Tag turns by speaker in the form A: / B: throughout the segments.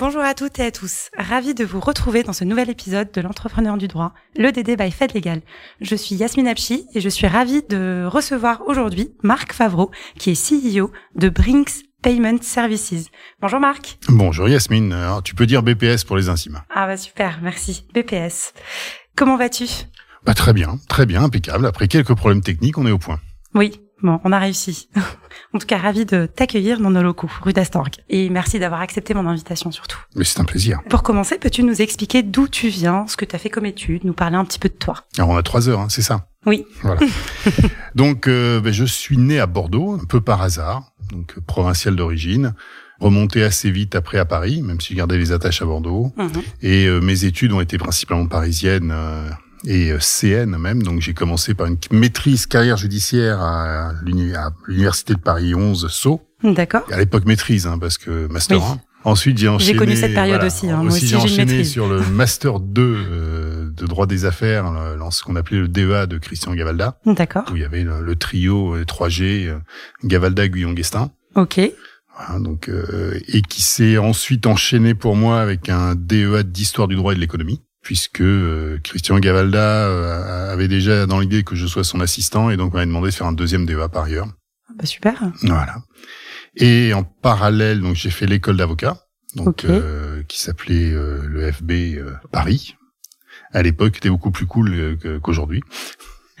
A: Bonjour à toutes et à tous. Ravi de vous retrouver dans ce nouvel épisode de l'entrepreneur du droit, le DD by Fed Legal. Je suis Yasmine Apchi et je suis ravie de recevoir aujourd'hui Marc Favreau, qui est CEO de Brinks Payment Services. Bonjour Marc.
B: Bonjour Yasmine. Alors, tu peux dire BPS pour les intimes.
A: Ah bah super, merci. BPS. Comment vas-tu?
B: Bah très bien, très bien, impeccable. Après quelques problèmes techniques, on est au point.
A: Oui, Bon, on a réussi. en tout cas, ravi de t'accueillir dans nos locaux, rue d'Astorg. Et merci d'avoir accepté mon invitation surtout.
B: Mais c'est un plaisir.
A: Pour commencer, peux-tu nous expliquer d'où tu viens, ce que tu as fait comme étude, nous parler un petit peu de toi?
B: Alors on a trois heures, hein, c'est ça?
A: Oui.
B: Voilà. donc, euh, ben, je suis né à Bordeaux, un peu par hasard, donc euh, provincial d'origine remonté assez vite après à Paris, même si je gardais les attaches à Bordeaux.
A: Mhm.
B: Et euh, mes études ont été principalement parisiennes euh, et euh, CN même. Donc j'ai commencé par une maîtrise carrière judiciaire à l'uni- à l'université de Paris 11 Sceaux.
A: D'accord.
B: À l'époque maîtrise, hein, parce que master
A: Oui.
B: 1. Ensuite, j'ai enchaîné.
A: connu cette période
B: voilà,
A: aussi, hein. Moi aussi,
B: j'ai
A: j'ai
B: enchaîné sur le master 2 euh, de droit des affaires, dans ce qu'on appelait le DEA de Christian Gavalda,
A: D'accord.
B: où il y avait le, le trio euh, 3G, euh, Gavalda, Guyon, Guestin.
A: Ok.
B: Voilà, donc euh, et qui s'est ensuite enchaîné pour moi avec un DEA d'histoire du droit et de l'économie, puisque euh, Christian Gavalda euh, avait déjà dans l'idée que je sois son assistant et donc m'avait demandé de faire un deuxième DEA par ailleurs.
A: Bah super.
B: Voilà. Et en parallèle, donc j'ai fait l'école d'avocat, donc euh, qui s'appelait euh, le FB euh, Paris. À l'époque, était beaucoup plus cool qu'aujourd'hui.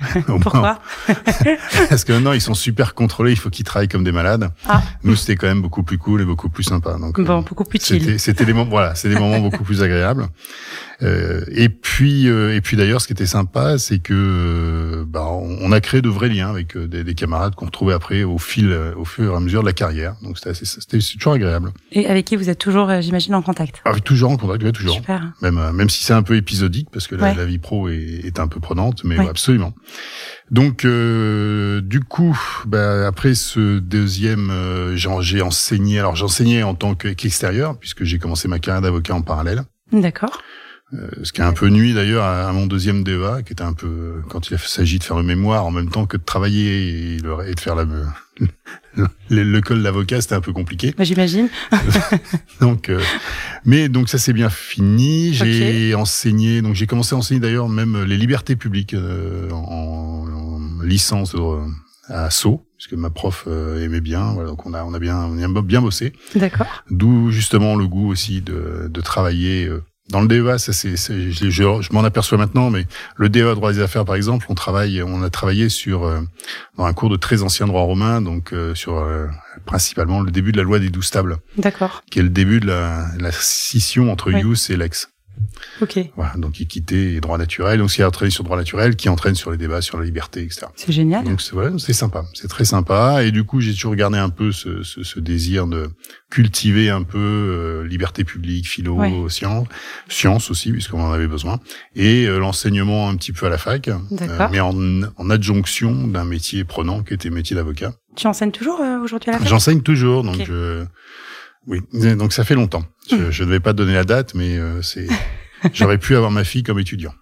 A: Pourquoi?
B: Parce que maintenant, ils sont super contrôlés, il faut qu'ils travaillent comme des malades.
A: Ah.
B: Nous, c'était quand même beaucoup plus cool et beaucoup plus sympa. Donc,
A: Bon, beaucoup plus chill.
B: c'était, c'était des moments, voilà, c'est des moments beaucoup plus agréables. Euh, et puis, euh, et puis d'ailleurs, ce qui était sympa, c'est que euh, bah, on, a créé de vrais liens avec des, des camarades qu'on retrouvait après au fil, au fur et à mesure de la carrière. Donc c'était, assez, c'était c'est toujours agréable.
A: Et avec qui vous êtes toujours, j'imagine, en contact?
B: Avec toujours en contact, ouais, toujours.
A: Super.
B: Même, même si c'est un peu épisodique parce que la,
A: Ouais.
B: la vie pro est, est un peu prenante, mais
A: Ouais.
B: ouais, absolument. Donc, euh, du coup, bah, après ce deuxième, euh, j'ai enseigné. Alors, j'enseignais en tant que- qu'extérieur puisque j'ai commencé ma carrière d'avocat en parallèle.
A: D'accord.
B: Euh, ce qui a un peu nuit d'ailleurs à, mon deuxième DEA, qui était un peu quand il s'agit de faire le mémoire en même temps que de travailler et, le- et de faire la le, le col d'avocat, c'était un peu compliqué.
A: Bah, j'imagine.
B: Donc, euh, mais donc ça c'est bien fini. J'ai enseigné, donc j'ai commencé à enseigner d'ailleurs même les libertés publiques euh, en, en licence euh, à Sceaux, puisque ma prof euh, aimait bien. Voilà, donc on a on a bien on a bien bossé.
A: D'accord.
B: D'où justement le goût aussi de, de travailler. Dans le DEA, ça c'est, c'est- je, je, je m'en aperçois maintenant, mais le DEA droit des affaires, par exemple, on travaille, on a travaillé sur euh, dans un cours de très ancien droit romain, donc euh, sur euh, principalement le début de la loi des douze tables
A: D'accord.
B: qui est le début de la, la scission entre
A: Oui.
B: ius et lex.
A: Ok.
B: Voilà, donc équité et droit naturel. Donc, c'est entraîné sur droit naturel qui entraîne sur les débats sur la liberté, etc.
A: C'est génial.
B: Donc, c'est voilà, c'est sympa, c'est très sympa. Et du coup, j'ai toujours gardé un peu ce, ce, ce désir de cultiver un peu euh, liberté publique, philo,
A: Ouais.
B: science, science aussi, puisqu'on en avait besoin, et euh, l'enseignement un petit peu à la fac, euh, mais en, en adjonction d'un métier prenant qui était métier d'avocat.
A: Tu enseignes toujours euh, aujourd'hui à la fac?
B: J'enseigne toujours, donc
A: Ok.
B: je... oui, donc ça fait longtemps. Je, ne vais pas donner la date, mais euh, c'est j'aurais pu avoir ma fille comme étudiant.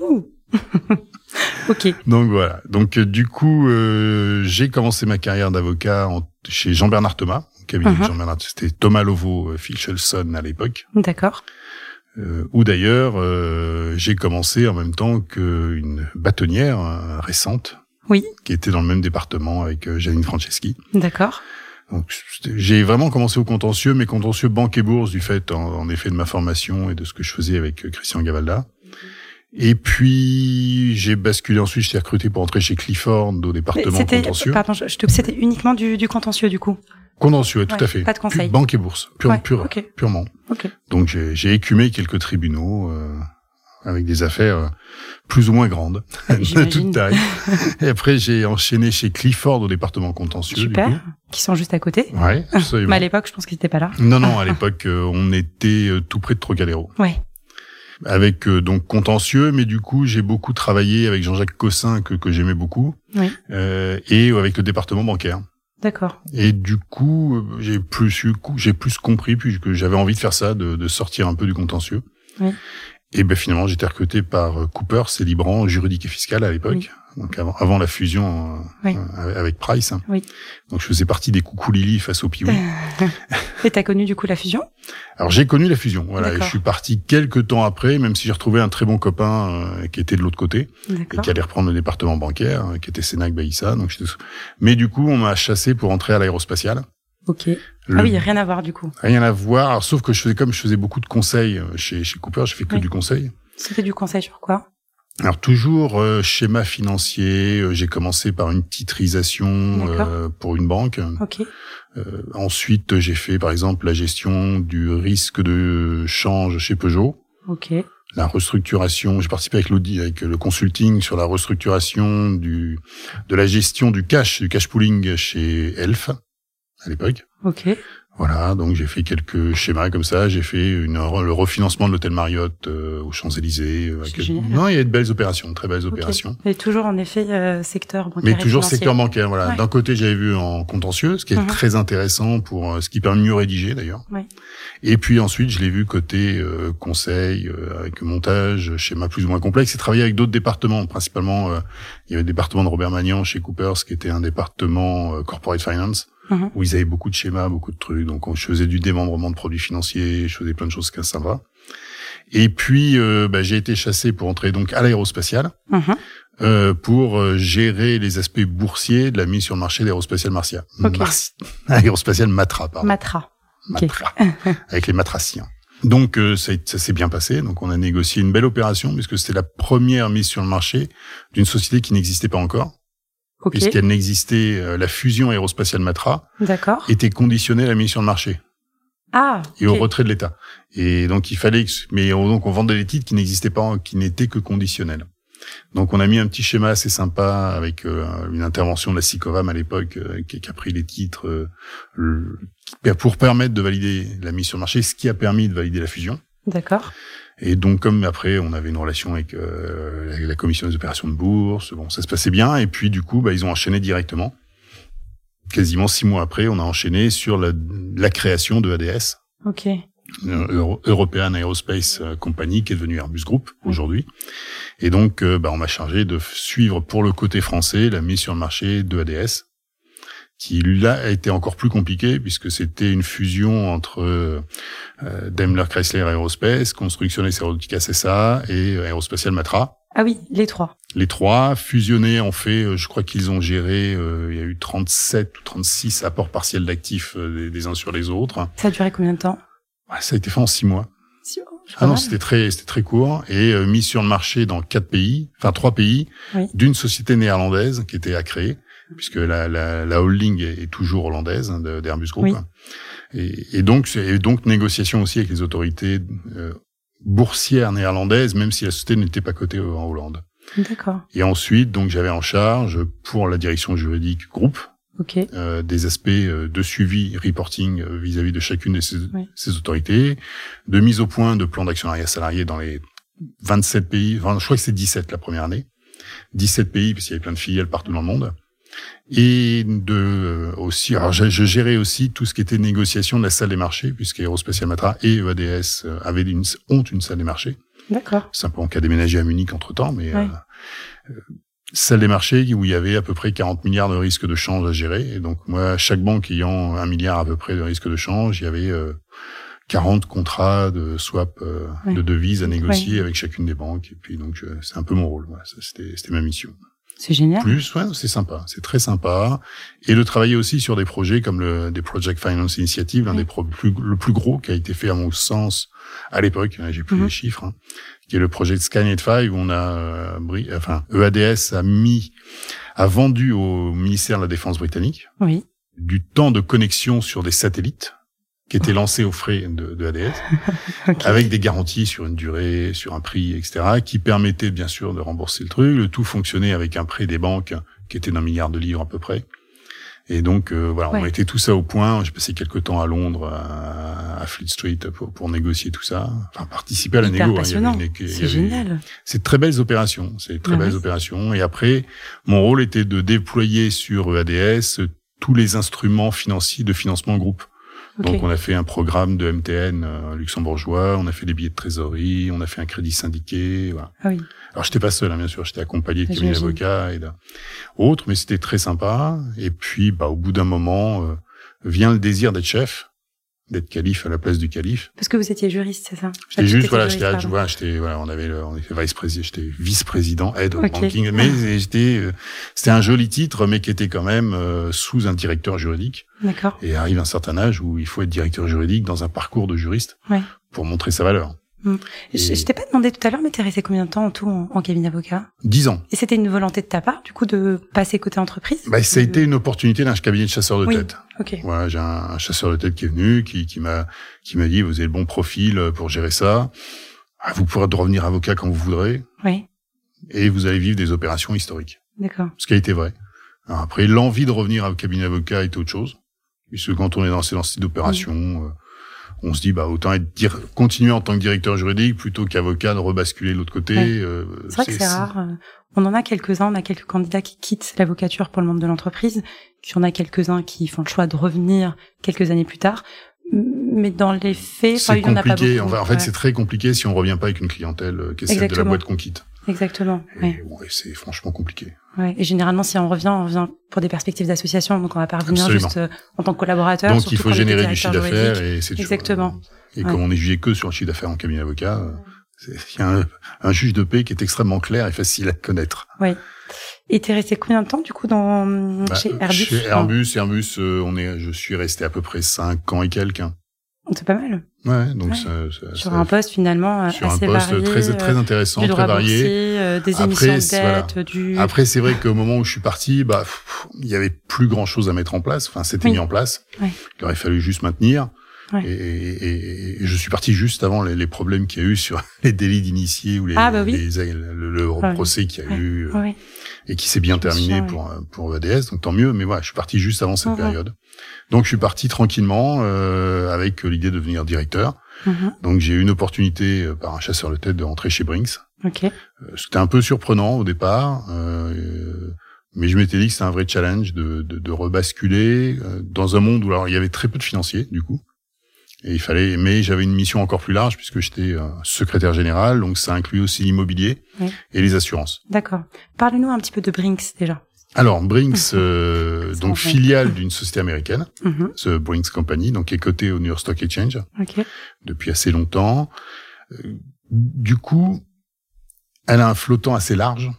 A: Ouh. ok.
B: Donc voilà. Donc euh, du coup, euh, j'ai commencé ma carrière d'avocat en- chez Jean-Bernard Thomas, au cabinet de
A: Mhm.
B: Jean-Bernard. C'était Thomas Lovo euh, Fichelson à l'époque,
A: D'accord.
B: euh, où d'ailleurs euh, j'ai commencé en même temps qu'une bâtonnière euh, récente,
A: Oui.
B: qui était dans le même département avec Janine Franceschi.
A: D'accord.
B: J'ai vraiment commencé au contentieux, mais contentieux banque et bourse du fait, en, en effet, de ma formation et de ce que je faisais avec euh, Christian Gavalda. Et puis, j'ai basculé ensuite, j'étais recruté pour entrer chez Clifford au département contentieux.
A: pardon, je, te, c'était uniquement du, du contentieux du coup?
B: Contentieux, tout
A: Ouais,
B: à fait.
A: pas de conseil.
B: Banque et bourse, pure,
A: Ouais,
B: pure-
A: ok.
B: purement.
A: Ok.
B: Donc, j'ai, j'ai écumé quelques tribunaux euh, avec des affaires euh, plus ou moins grandes, de toute taille. et après, j'ai enchaîné chez Clifford au département contentieux. du
A: Super.
B: coup.
A: Qui sont juste à côté.
B: Ouais, absolument.
A: Mais à l'époque, je pense qu'ils étaient pas là.
B: Non, non, à l'époque, euh, on était euh, tout près de Trocadéro.
A: Ouais.
B: avec euh, donc contentieux, mais du coup j'ai beaucoup travaillé avec Jean-Jacques Cossin que, que j'aimais beaucoup,
A: Oui.
B: euh, et avec le département bancaire.
A: D'accord.
B: Et du coup j'ai plus j'ai plus compris puisque j'avais envie de faire ça, de, de sortir un peu du contentieux.
A: Oui.
B: Et ben finalement j'étais recruté par euh, Cooper, c'est Libran, juridique et fiscal à l'époque, donc avant, avant la fusion euh,
A: Oui.
B: euh, avec Price.
A: Oui.
B: Donc je faisais partie des coucou Lily face au Piwi.
A: Et t'as connu du coup la fusion?
B: Alors j'ai connu la fusion, voilà. Et je suis parti quelques temps après, même si j'ai retrouvé un très bon copain euh, qui était de l'autre côté et qui allait reprendre le département bancaire, euh, qui était Sénac Baïssa. Donc j'étais- mais du coup on m'a chassé pour entrer à l'aérospatiale.
A: Ok.
B: Le-
A: Ah oui, rien à voir du coup.
B: Rien à voir. Alors, sauf que je faisais comme je faisais beaucoup de conseils euh, chez chez Cooper, j'ai fait que
A: Oui.
B: du conseil.
A: C'était du conseil sur quoi?
B: Alors toujours euh, schéma financier. euh, j'ai commencé par une titrisation euh, pour une banque.
A: Ok.
B: Euh, ensuite j'ai fait par exemple la gestion du risque de change chez Peugeot.
A: Ok.
B: la restructuration. J'ai participé avec l'audit, avec le consulting sur la restructuration du de la gestion du cash, du cash pooling chez Elf à l'époque.
A: Ok.
B: Voilà, donc j'ai fait quelques schémas comme ça. J'ai fait une, le refinancement de l'hôtel Marriott euh, aux Champs Élysées.
A: C'est génial.
B: Non, il y a de belles opérations, de très belles opérations.
A: Et toujours en effet euh, secteur bancaire.
B: Mais toujours secteur bancaire, voilà.
A: Ouais.
B: D'un côté, j'avais vu en contentieux, ce qui est
A: Mhm.
B: très intéressant pour euh, ce qui permet de mieux rédiger d'ailleurs.
A: Ouais.
B: Et puis ensuite, je l'ai vu côté euh, conseil, euh, avec montage, schéma plus ou moins complexe, et travailler avec d'autres départements. Principalement, euh, il y avait le département de Robert Magnan chez Coopers, qui était un département euh, corporate finance,
A: Mhm.
B: où ils avaient beaucoup de schémas, beaucoup de trucs. Donc, on- je faisais du démembrement de produits financiers, je faisais plein de choses qui sympa. Et puis, euh, bah, j'ai été chassé pour entrer donc à l'aérospatiale
A: Mhm.
B: euh, pour euh, gérer les aspects boursiers de la mise sur le marché d'aérospatiale Marcia.
A: Ok.
B: Marci- Aérospatiale Matra, pardon.
A: Matra.
B: Matra. avec les matraciens. Donc euh, ça, ça s'est bien passé. Donc on a négocié une belle opération puisque c'était la première mise sur le marché d'une société qui n'existait pas encore,
A: Ok.
B: puisqu'elle n'existait. euh, la fusion aérospatiale Matra était conditionnée à la mise sur le marché
A: Ah.
B: et au retrait de l'État. Et donc il fallait, que, mais on, donc on vendait les titres qui n'existaient pas, qui n'étaient que conditionnels. Donc on a mis un petit schéma assez sympa avec euh, une intervention de la SICOVAM à l'époque euh, qui, qui a pris les titres euh, le- pour permettre de valider la mise sur le marché, ce qui a permis de valider la fusion.
A: D'accord.
B: Et donc comme après on avait une relation avec euh, la, commission des opérations de bourse, bon ça se passait bien. Et puis du coup bah, ils ont enchaîné directement. Quasiment six mois après, on a enchaîné sur la, la création de ADS.
A: Ok.
B: euh, Euro- European Aerospace euh, Company, qui est devenue Airbus Group
A: Oui.
B: aujourd'hui. Et donc, euh, bah, on m'a chargé de suivre pour le côté français la mise sur le marché de ADS, qui là a été encore plus compliqué puisque c'était une fusion entre euh, Daimler Chrysler Aerospace, Construction et euh, Aérospatiale Matra.
A: Ah oui, les trois.
B: Les trois fusionnés ont fait, euh, je crois qu'ils ont géré, euh, il y a eu 37 ou 36 apports partiels d'actifs euh, des- des uns sur les autres.
A: Ça a duré combien de temps?
B: Ouais, ça a été fait en six mois.
A: Si- oh, c'est
B: Ah non, c'était très, c'était très court et euh, mis sur le marché dans quatre pays, enfin trois pays,
A: Oui.
B: d'une société néerlandaise qui était à créer, puisque la, la, la holding est, toujours hollandaise hein, d'Airbus Group.
A: Oui.
B: Et, et donc, et donc négociation aussi avec les autorités euh, boursières néerlandaises, même si la société n'était pas cotée en Hollande.
A: D'accord.
B: Et ensuite, donc j'avais en charge pour la direction juridique groupe
A: Ok.
B: euh, des aspects euh, de suivi, reporting euh, vis-à-vis de chacune de ces,
A: Oui.
B: ces autorités, de mise au point de plans d'actionnariat salarié dans les 27 pays, enfin, je crois que c'est 17 la première année, 17 pays, parce qu'il y avait plein de filiales partout dans le monde, et de euh, aussi, alors je, gérais aussi tout ce qui était négociation de la salle des marchés, puisque Aerospatial Matra et EADS euh, avaient une, ont une salle des marchés,
A: D'accord.
B: simplement qu'à déménager à Munich entre temps, mais
A: Ouais.
B: euh, euh, salle des marchés où il y avait à peu près 40 milliards de risques de change à gérer. Et donc moi, chaque banque ayant un milliard à peu près de risques de change, il y avait euh, 40 contrats de swap euh,
A: Ouais.
B: de devises à négocier avec chacune des banques. Et puis donc c'est un peu mon rôle. Voilà, c'était ma mission.
A: C'est génial.
B: Plus, ouais, c'est sympa, c'est très sympa. Et de travailler aussi sur des projets comme le des Project Finance Initiative, l'un
A: Oui.
B: des pro- plus, le plus gros qui a été fait à mon sens à l'époque. J'ai plus
A: Mhm.
B: les chiffres. hein, qui est le projet de Skynet 5 où on a, euh, enfin, EADS a mis, a vendu au ministère de la Défense britannique
A: Oui.
B: du temps de connexion sur des satellites qui étaient lancés aux frais de, de ADS, avec des garanties sur une durée, sur un prix, etc., qui permettaient bien sûr de rembourser le truc. Le tout fonctionnait avec un prêt des banques qui était d'un milliard de livres à peu près. Et donc euh, voilà, on mettait tout ça au point. J'ai passé quelques temps à Londres, à, à Fleet Street, pour, pour négocier tout ça. Enfin, participer à la négo. hein.
A: C'est génial.
B: C'est de très belles opérations. C'est très
A: Ah
B: belles opérations. Et après, mon rôle était de déployer sur EADS tous les instruments financiers de financement groupe. Donc on a fait un programme de MTN euh, luxembourgeois, on a fait des billets de trésorerie, on a fait un crédit syndiqué. Voilà.
A: Ah oui.
B: Alors j'étais pas seul, hein, bien sûr, j'étais accompagné de
A: J'imagine.
B: d'avocats et d'autres, mais c'était très sympa. Et puis, bah, au bout d'un moment, euh, vient le désir d'être chef, d'être calife à la place du calife.
A: Parce que vous étiez juriste, c'est ça
B: J'étais
A: Ah,
B: juste, voilà, j'étais, voilà, j'étais, voilà, on avait, le, on était vice-président, j'étais vice-président, of
A: Ok.
B: banking, mais j'étais, euh, c'était un joli titre, mais qui était quand même euh, sous un directeur juridique.
A: D'accord.
B: Et arrive un certain âge où il faut être directeur juridique dans un parcours de juriste
A: Ouais.
B: pour montrer sa valeur. Et-
A: Je, je t'ai pas demandé tout à l'heure, mais t'es resté combien de temps en tout en, en cabinet d'avocat
B: Dix ans.
A: Et c'était une volonté de ta part, du coup, de passer côté entreprise?
B: Bah, ça a été une opportunité d'un cabinet de chasseurs de
A: Oui.
B: tête.
A: Ok.
B: Voilà, j'ai un, un chasseur de tête qui est venu, qui, qui m'a, qui m'a dit, vous avez le bon profil pour gérer ça. Ah, Vous pourrez revenir avocat quand vous voudrez,
A: Oui.
B: et vous allez vivre des opérations historiques.
A: D'accord.
B: Ce qui a été vrai. Alors après, l'envie de revenir au cabinet d'avocat est autre chose. Puisque quand on est dans ces dans ce type d'opération, euh, on se dit, bah, autant être dire, continuer en tant que directeur juridique plutôt qu'avocat de rebasculer de l'autre côté.
A: Ouais.
B: euh,
A: C'est vrai que c'est rare. euh, On en a quelques-uns, on a quelques candidats qui quittent l'avocature pour le monde de l'entreprise, puis on a quelques-uns qui font le choix de revenir quelques années plus tard. Mais dans les faits,
B: C'est
A: il y en a pas
B: compliqué.
A: beaucoup.
B: En fait,
A: Ouais.
B: c'est très compliqué si on revient pas avec une clientèle euh, qui est celle de la boîte qu'on quitte.
A: Exactement.
B: Et,
A: Ouais.
B: bon, et c'est franchement compliqué.
A: Ouais. Et généralement, si on revient, on revient pour des perspectives d'association, donc on va pas revenir
B: Absolument.
A: juste euh, en tant que collaborateur.
B: Donc, il faut générer du chiffre d'affaires et c'est
A: Exactement.
B: Et
A: Ouais.
B: comme on est jugé que sur le chiffre d'affaires en cabinet d'avocat, euh, il y a un, un juge de paix qui est extrêmement clair et facile à connaître.
A: Et t'es resté combien de temps, du coup, dans,
B: Bah,
A: chez Airbus
B: Chez Airbus, Airbus, euh, on est, je suis resté à peu près cinq ans et quelques. hein.
A: C'est pas mal.
B: Ouais, donc
A: Ouais.
B: ça, ça-
A: Sur
B: ça-
A: un poste, finalement, euh,
B: sur un
A: assez
B: poste
A: varié.
B: très
A: euh,
B: très intéressant,
A: du droit
B: très varié.
A: boursier, euh, des
B: Après,
A: émissions de
B: voilà.
A: du...
B: Après, c'est vrai qu'au moment où je suis parti, bah, il y avait plus grand chose à mettre en place. Enfin, c'était
A: Oui.
B: mis en place.
A: Ouais.
B: Il aurait fallu juste maintenir.
A: Ouais.
B: Et, et- et- et je suis parti juste avant les, les problèmes qu'il y a eu sur les délits d'initiés ou les,
A: Ah, bah oui.
B: les- le, le
A: Ouais.
B: procès qu'il y a eu euh. Et qui s'est bien terminé pour pour EDS. Donc tant mieux. Mais voilà, je suis parti juste avant cette
A: Mhm.
B: période. Donc je suis parti tranquillement euh, avec l'idée de devenir directeur.
A: Mhm.
B: Donc j'ai eu une opportunité euh, par un chasseur de tête de rentrer chez Brinks.
A: Ok.
B: Euh, C'était un peu surprenant au départ, euh, euh, mais je m'étais dit que c'était un vrai challenge de, de, de rebasculer euh, dans un monde où alors il y avait très peu de financiers du coup, et il fallait. Mais j'avais une mission encore plus large puisque j'étais euh, secrétaire général, donc ça inclut aussi l'immobilier
A: Oui.
B: et les assurances.
A: D'accord. Parle-nous un petit peu de Brinks, déjà.
B: Alors Brinks, euh,
A: Ça
B: donc filiale d'une société américaine,
A: Mhm.
B: The Brinks Company, donc qui est cotée au New York Stock Exchange
A: Ok.
B: depuis assez longtemps. Euh, Du coup, elle a un flottant assez large,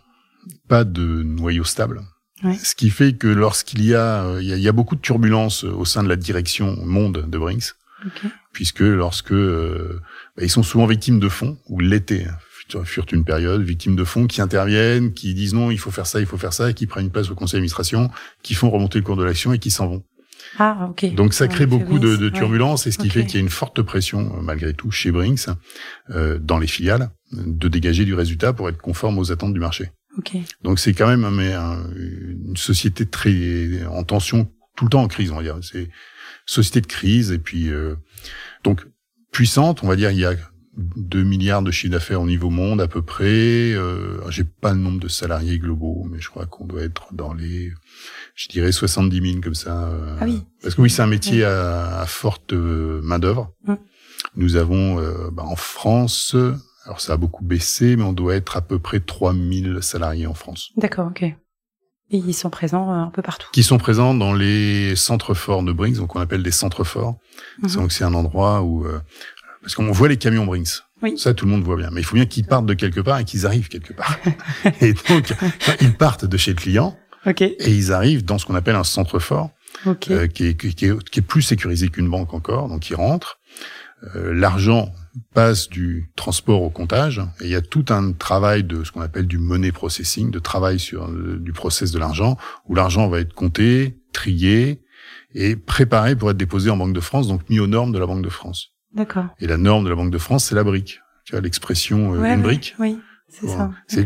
B: pas de noyau stable.
A: Ouais.
B: Ce qui fait que lorsqu'il y a, euh, il y a, il y a beaucoup de turbulences au sein de la direction monde de Brinks,
A: Ok.
B: puisque lorsque euh, bah, ils sont souvent victimes de fonds ou l'été hein, furent une période victimes de fonds qui interviennent, qui disent non, il faut faire ça, il faut faire ça, et qui prennent une place au conseil d'administration, qui font remonter le cours de l'action et qui s'en vont.
A: Ah, ok.
B: Donc ça
A: Ouais,
B: crée beaucoup de, de
A: ouais.
B: turbulences et ce qui fait qu'il y a une forte pression euh, malgré tout chez Brinks euh, dans les filiales de dégager du résultat pour être conforme aux attentes du marché.
A: Ok.
B: Donc c'est quand même mais, un- une société très en tension tout le temps en crise on va dire. C'est société de crise et puis euh, donc puissante on va dire il y a 2 milliards de chiffre d'affaires au niveau monde à peu près. Euh, J'ai pas le nombre de salariés globaux mais je crois qu'on doit être dans les je dirais 70 000 comme ça. euh,
A: Ah oui.
B: Parce que oui, c'est un métier à, à forte main d'œuvre. Nous avons euh, bah, en France, alors ça a beaucoup baissé, mais on doit être à peu près 3000 salariés en France,
A: D'accord, ok. Et ils sont présents euh, un peu partout.
B: qui sont présents dans les centres forts de Brinks, donc on appelle des centres forts.
A: Mhm.
B: Donc c'est un endroit où euh, parce qu'on voit les camions Brinks.
A: Oui.
B: Ça, tout le monde voit bien. Mais il faut bien qu'ils partent de quelque part et qu'ils arrivent quelque part. et donc, ils partent de chez le client
A: Ok.
B: et ils arrivent dans ce qu'on appelle un centre fort.
A: Ok.
B: euh, qui, est, qui, est, qui est plus sécurisé qu'une banque encore, donc il rentre. Euh, L'argent passe du transport au comptage et il y a tout un travail de ce qu'on appelle du money processing, de travail sur euh, du process de l'argent, où l'argent va être compté, trié et préparé pour être déposé en Banque de France, donc mis aux normes de la Banque de France.
A: D'accord.
B: Et la norme de la Banque de France, c'est la brique. Tu vois l'expression euh,
A: Ouais,
B: une brique
A: Oui. C'est ça.
B: C'est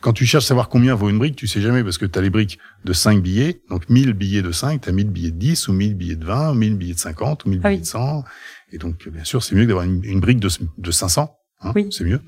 B: quand tu cherches à savoir combien vaut une brique, tu sais jamais parce que tu as les briques de 5 billets, donc 1000 billets de 5, tu as 1000 billets de 10 ou 1000 billets de 20 ou 1000 billets de 50 ou 1000
A: Ah oui.
B: billets de 100. Et donc, bien sûr, c'est mieux d'avoir une, une brique de, de 500. Hein,
A: Oui.
B: C'est mieux.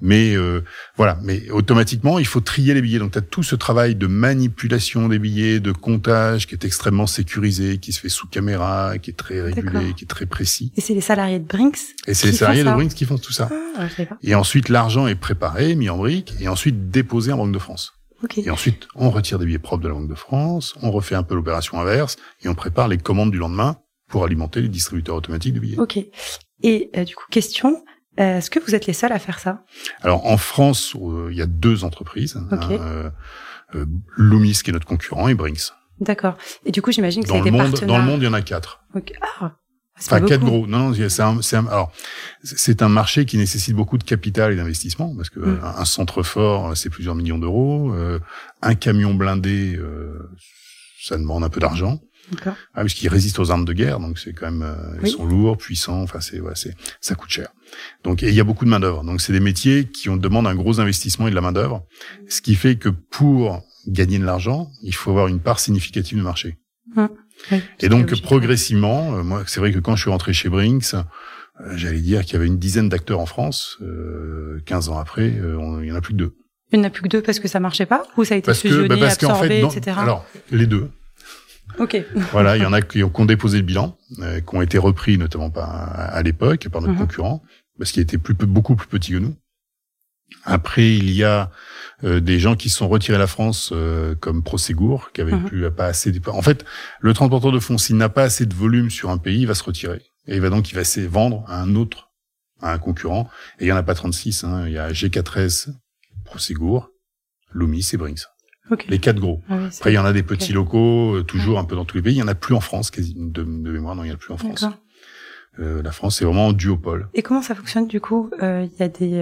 B: Mais euh, voilà, mais automatiquement, il faut trier les billets. Donc, tu as tout ce travail de manipulation des billets, de comptage qui est extrêmement sécurisé, qui se fait sous caméra, qui est très régulé, qui est très précis.
A: Et c'est les salariés de Brinks
B: Et c'est les salariés de Brinks qui font tout ça.
A: Ah.
B: Et ensuite, l'argent est préparé, mis en briques, et ensuite déposé en Banque de France.
A: Ok.
B: Et ensuite, on retire des billets propres de la Banque de France, on refait un peu l'opération inverse, et on prépare les commandes du lendemain pour alimenter les distributeurs automatiques de billets.
A: Ok. Et euh, du coup, question. Euh, Est-ce que vous êtes les seuls à faire ça?
B: Alors, en France, euh, il y a deux entreprises. Hein, euh, euh, Loomis, qui est notre concurrent, et Brinks.
A: D'accord. Et du coup, j'imagine que
B: Dans
A: c'est
B: le,
A: des
B: monde,
A: partenaires.
B: dans le monde, il y en a quatre.
A: Ok. Ah,
B: Enfin,
A: pas
B: quatre gros. Non, non, c'est un, un- alors, c'est un marché qui nécessite beaucoup de capital et d'investissement parce que
A: Mm.
B: un, un centre fort, c'est plusieurs millions d'euros. Euh, un camion blindé, euh, ça demande un peu d'argent. Ah, parce qu'ils résistent aux armes de guerre, donc c'est quand même, euh, ils
A: Oui.
B: sont lourds, puissants. Enfin, c'est, ouais, c'est, ça coûte cher. Donc, et il y a beaucoup de main d'œuvre. Donc, c'est des métiers qui ont demandent un gros investissement et de la main d'œuvre, ce qui fait que pour gagner de l'argent, il faut avoir une part significative de marché.
A: Oui,
B: Et donc progressivement, euh, moi c'est vrai que quand je suis rentré chez Brinks, euh, j'allais dire qu'il y avait une dizaine d'acteurs en France. Euh, 15 ans après, euh, on- il y en a plus que deux.
A: Il n'y en a plus que deux parce que ça marchait pas ou ça a été
B: Parce que,
A: fusionné,
B: bah, parce qu'en
A: absorbé,
B: fait, dans-
A: etc.
B: alors les deux.
A: Ok.
B: Voilà, il y en a qui ont, qui ont déposé le bilan, euh, qui ont été repris notamment par, à l'époque par notre
A: Mhm.
B: concurrent, parce qu'il était plus, beaucoup plus petit que nous. Après, il y a euh, des gens qui se sont retirés de la France, euh, comme Prosegur, qui avait
A: Mhm.
B: plus pas assez. De... En fait, le transporteur de fonds, s'il n'a pas assez de volume sur un pays, il va se retirer et il va donc il va se vendre à un autre, à un concurrent. Et il y en a pas 36. Hein. Il y a GK13, Prosegur, Loomis et Brinks.
A: Ok.
B: Les quatre gros.
A: Ah oui,
B: Après, il y en a des petits locaux, euh, toujours un peu dans tous les pays. Il y en a plus en France, quasi de, de mémoire. Non, il y en a plus en France. Euh, la France, c'est vraiment en duopole.
A: Et comment ça fonctionne du coup Euh, Il y a des,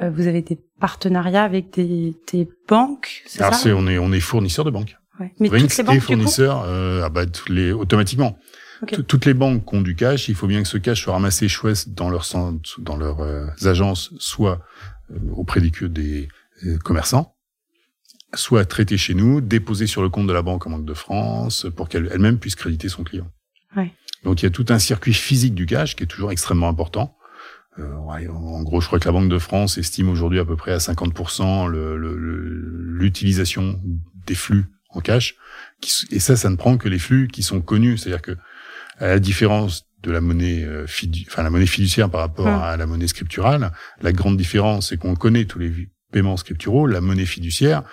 A: euh, vous avez des partenariats avec des, des banques, c'est
B: Alors,
A: ça
B: c'est, on est, on est fournisseur de banques.
A: Ouais. Mais toutes les banques
B: est
A: du coup
B: fournisseur, euh, ah bah, tous les, automatiquement.
A: Ok.
B: Tout- Toutes les banques ont du cash, il faut bien que ce cash soit ramassé chouette dans leurs centres, dans leurs euh, agences, soit euh, auprès des, que des commerçants, soit traité chez nous, déposé sur le compte de la banque en Banque de France, pour qu'elle elle-même puisse créditer son client.
A: Ouais.
B: Donc il y a tout un circuit physique du cash qui est toujours extrêmement important. Euh, en gros, je crois que la Banque de France estime aujourd'hui à peu près à 50% le- le- le- l'utilisation des flux en cash. Et ça, ça ne prend que les flux qui sont connus. C'est-à-dire que, à la différence de la monnaie, euh, fidu- enfin la monnaie fiduciaire par rapport à la monnaie scripturale, la grande différence, c'est qu'on connaît tous les paiements scripturaux. La monnaie fiduciaire,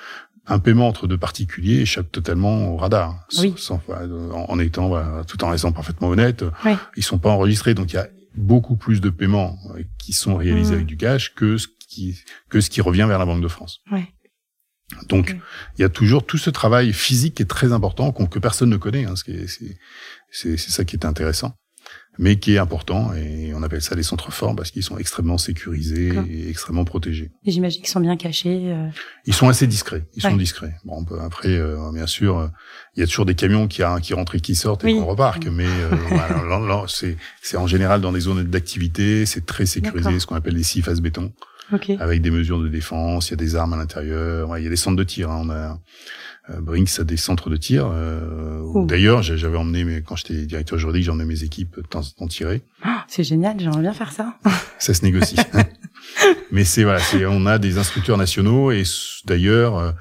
B: un paiement entre deux particuliers échappe totalement au radar,
A: Oui.
B: sans- en, en étant, voilà, tout en restant parfaitement honnête.
A: Oui.
B: Ils sont pas enregistrés, donc il y a beaucoup plus de paiements euh, qui sont réalisés
A: Mhm.
B: avec du cash que ce qui que ce qui revient vers la Banque de France.
A: Ouais.
B: Donc, il y a toujours tout ce travail physique qui est très important, que personne ne connaît. Hein, c'est ça qui est intéressant, mais qui est important. Et on appelle ça les centres forts parce qu'ils sont extrêmement sécurisés et extrêmement protégés.
A: Et j'imagine qu'ils sont bien cachés. euh,
B: Ils sont assez discrets. Ils sont discrets. Bon, on peut- après, euh, bien sûr, euh, il y a toujours des camions qui, a- qui rentrent et qui sortent et qu'on reparque. Mais euh, voilà, là, là, c'est, en général dans des zones d'activité. C'est très sécurisé, ce qu'on appelle des scies face béton
A: Ok.
B: avec des mesures de défense, il y a des armes à l'intérieur, ouais, il y a des centres de tir. Hein, on a Brinks a des centres de tir. Euh,
A: Oh.
B: D'ailleurs, j'avais emmené, mes, quand j'étais directeur juridique, emmené mes équipes de temps en temps tirer.
A: Ah, c'est génial. J'aimerais bien faire ça.
B: Ça se négocie. Mais c'est voilà, c'est on a des instructeurs nationaux et d'ailleurs, euh,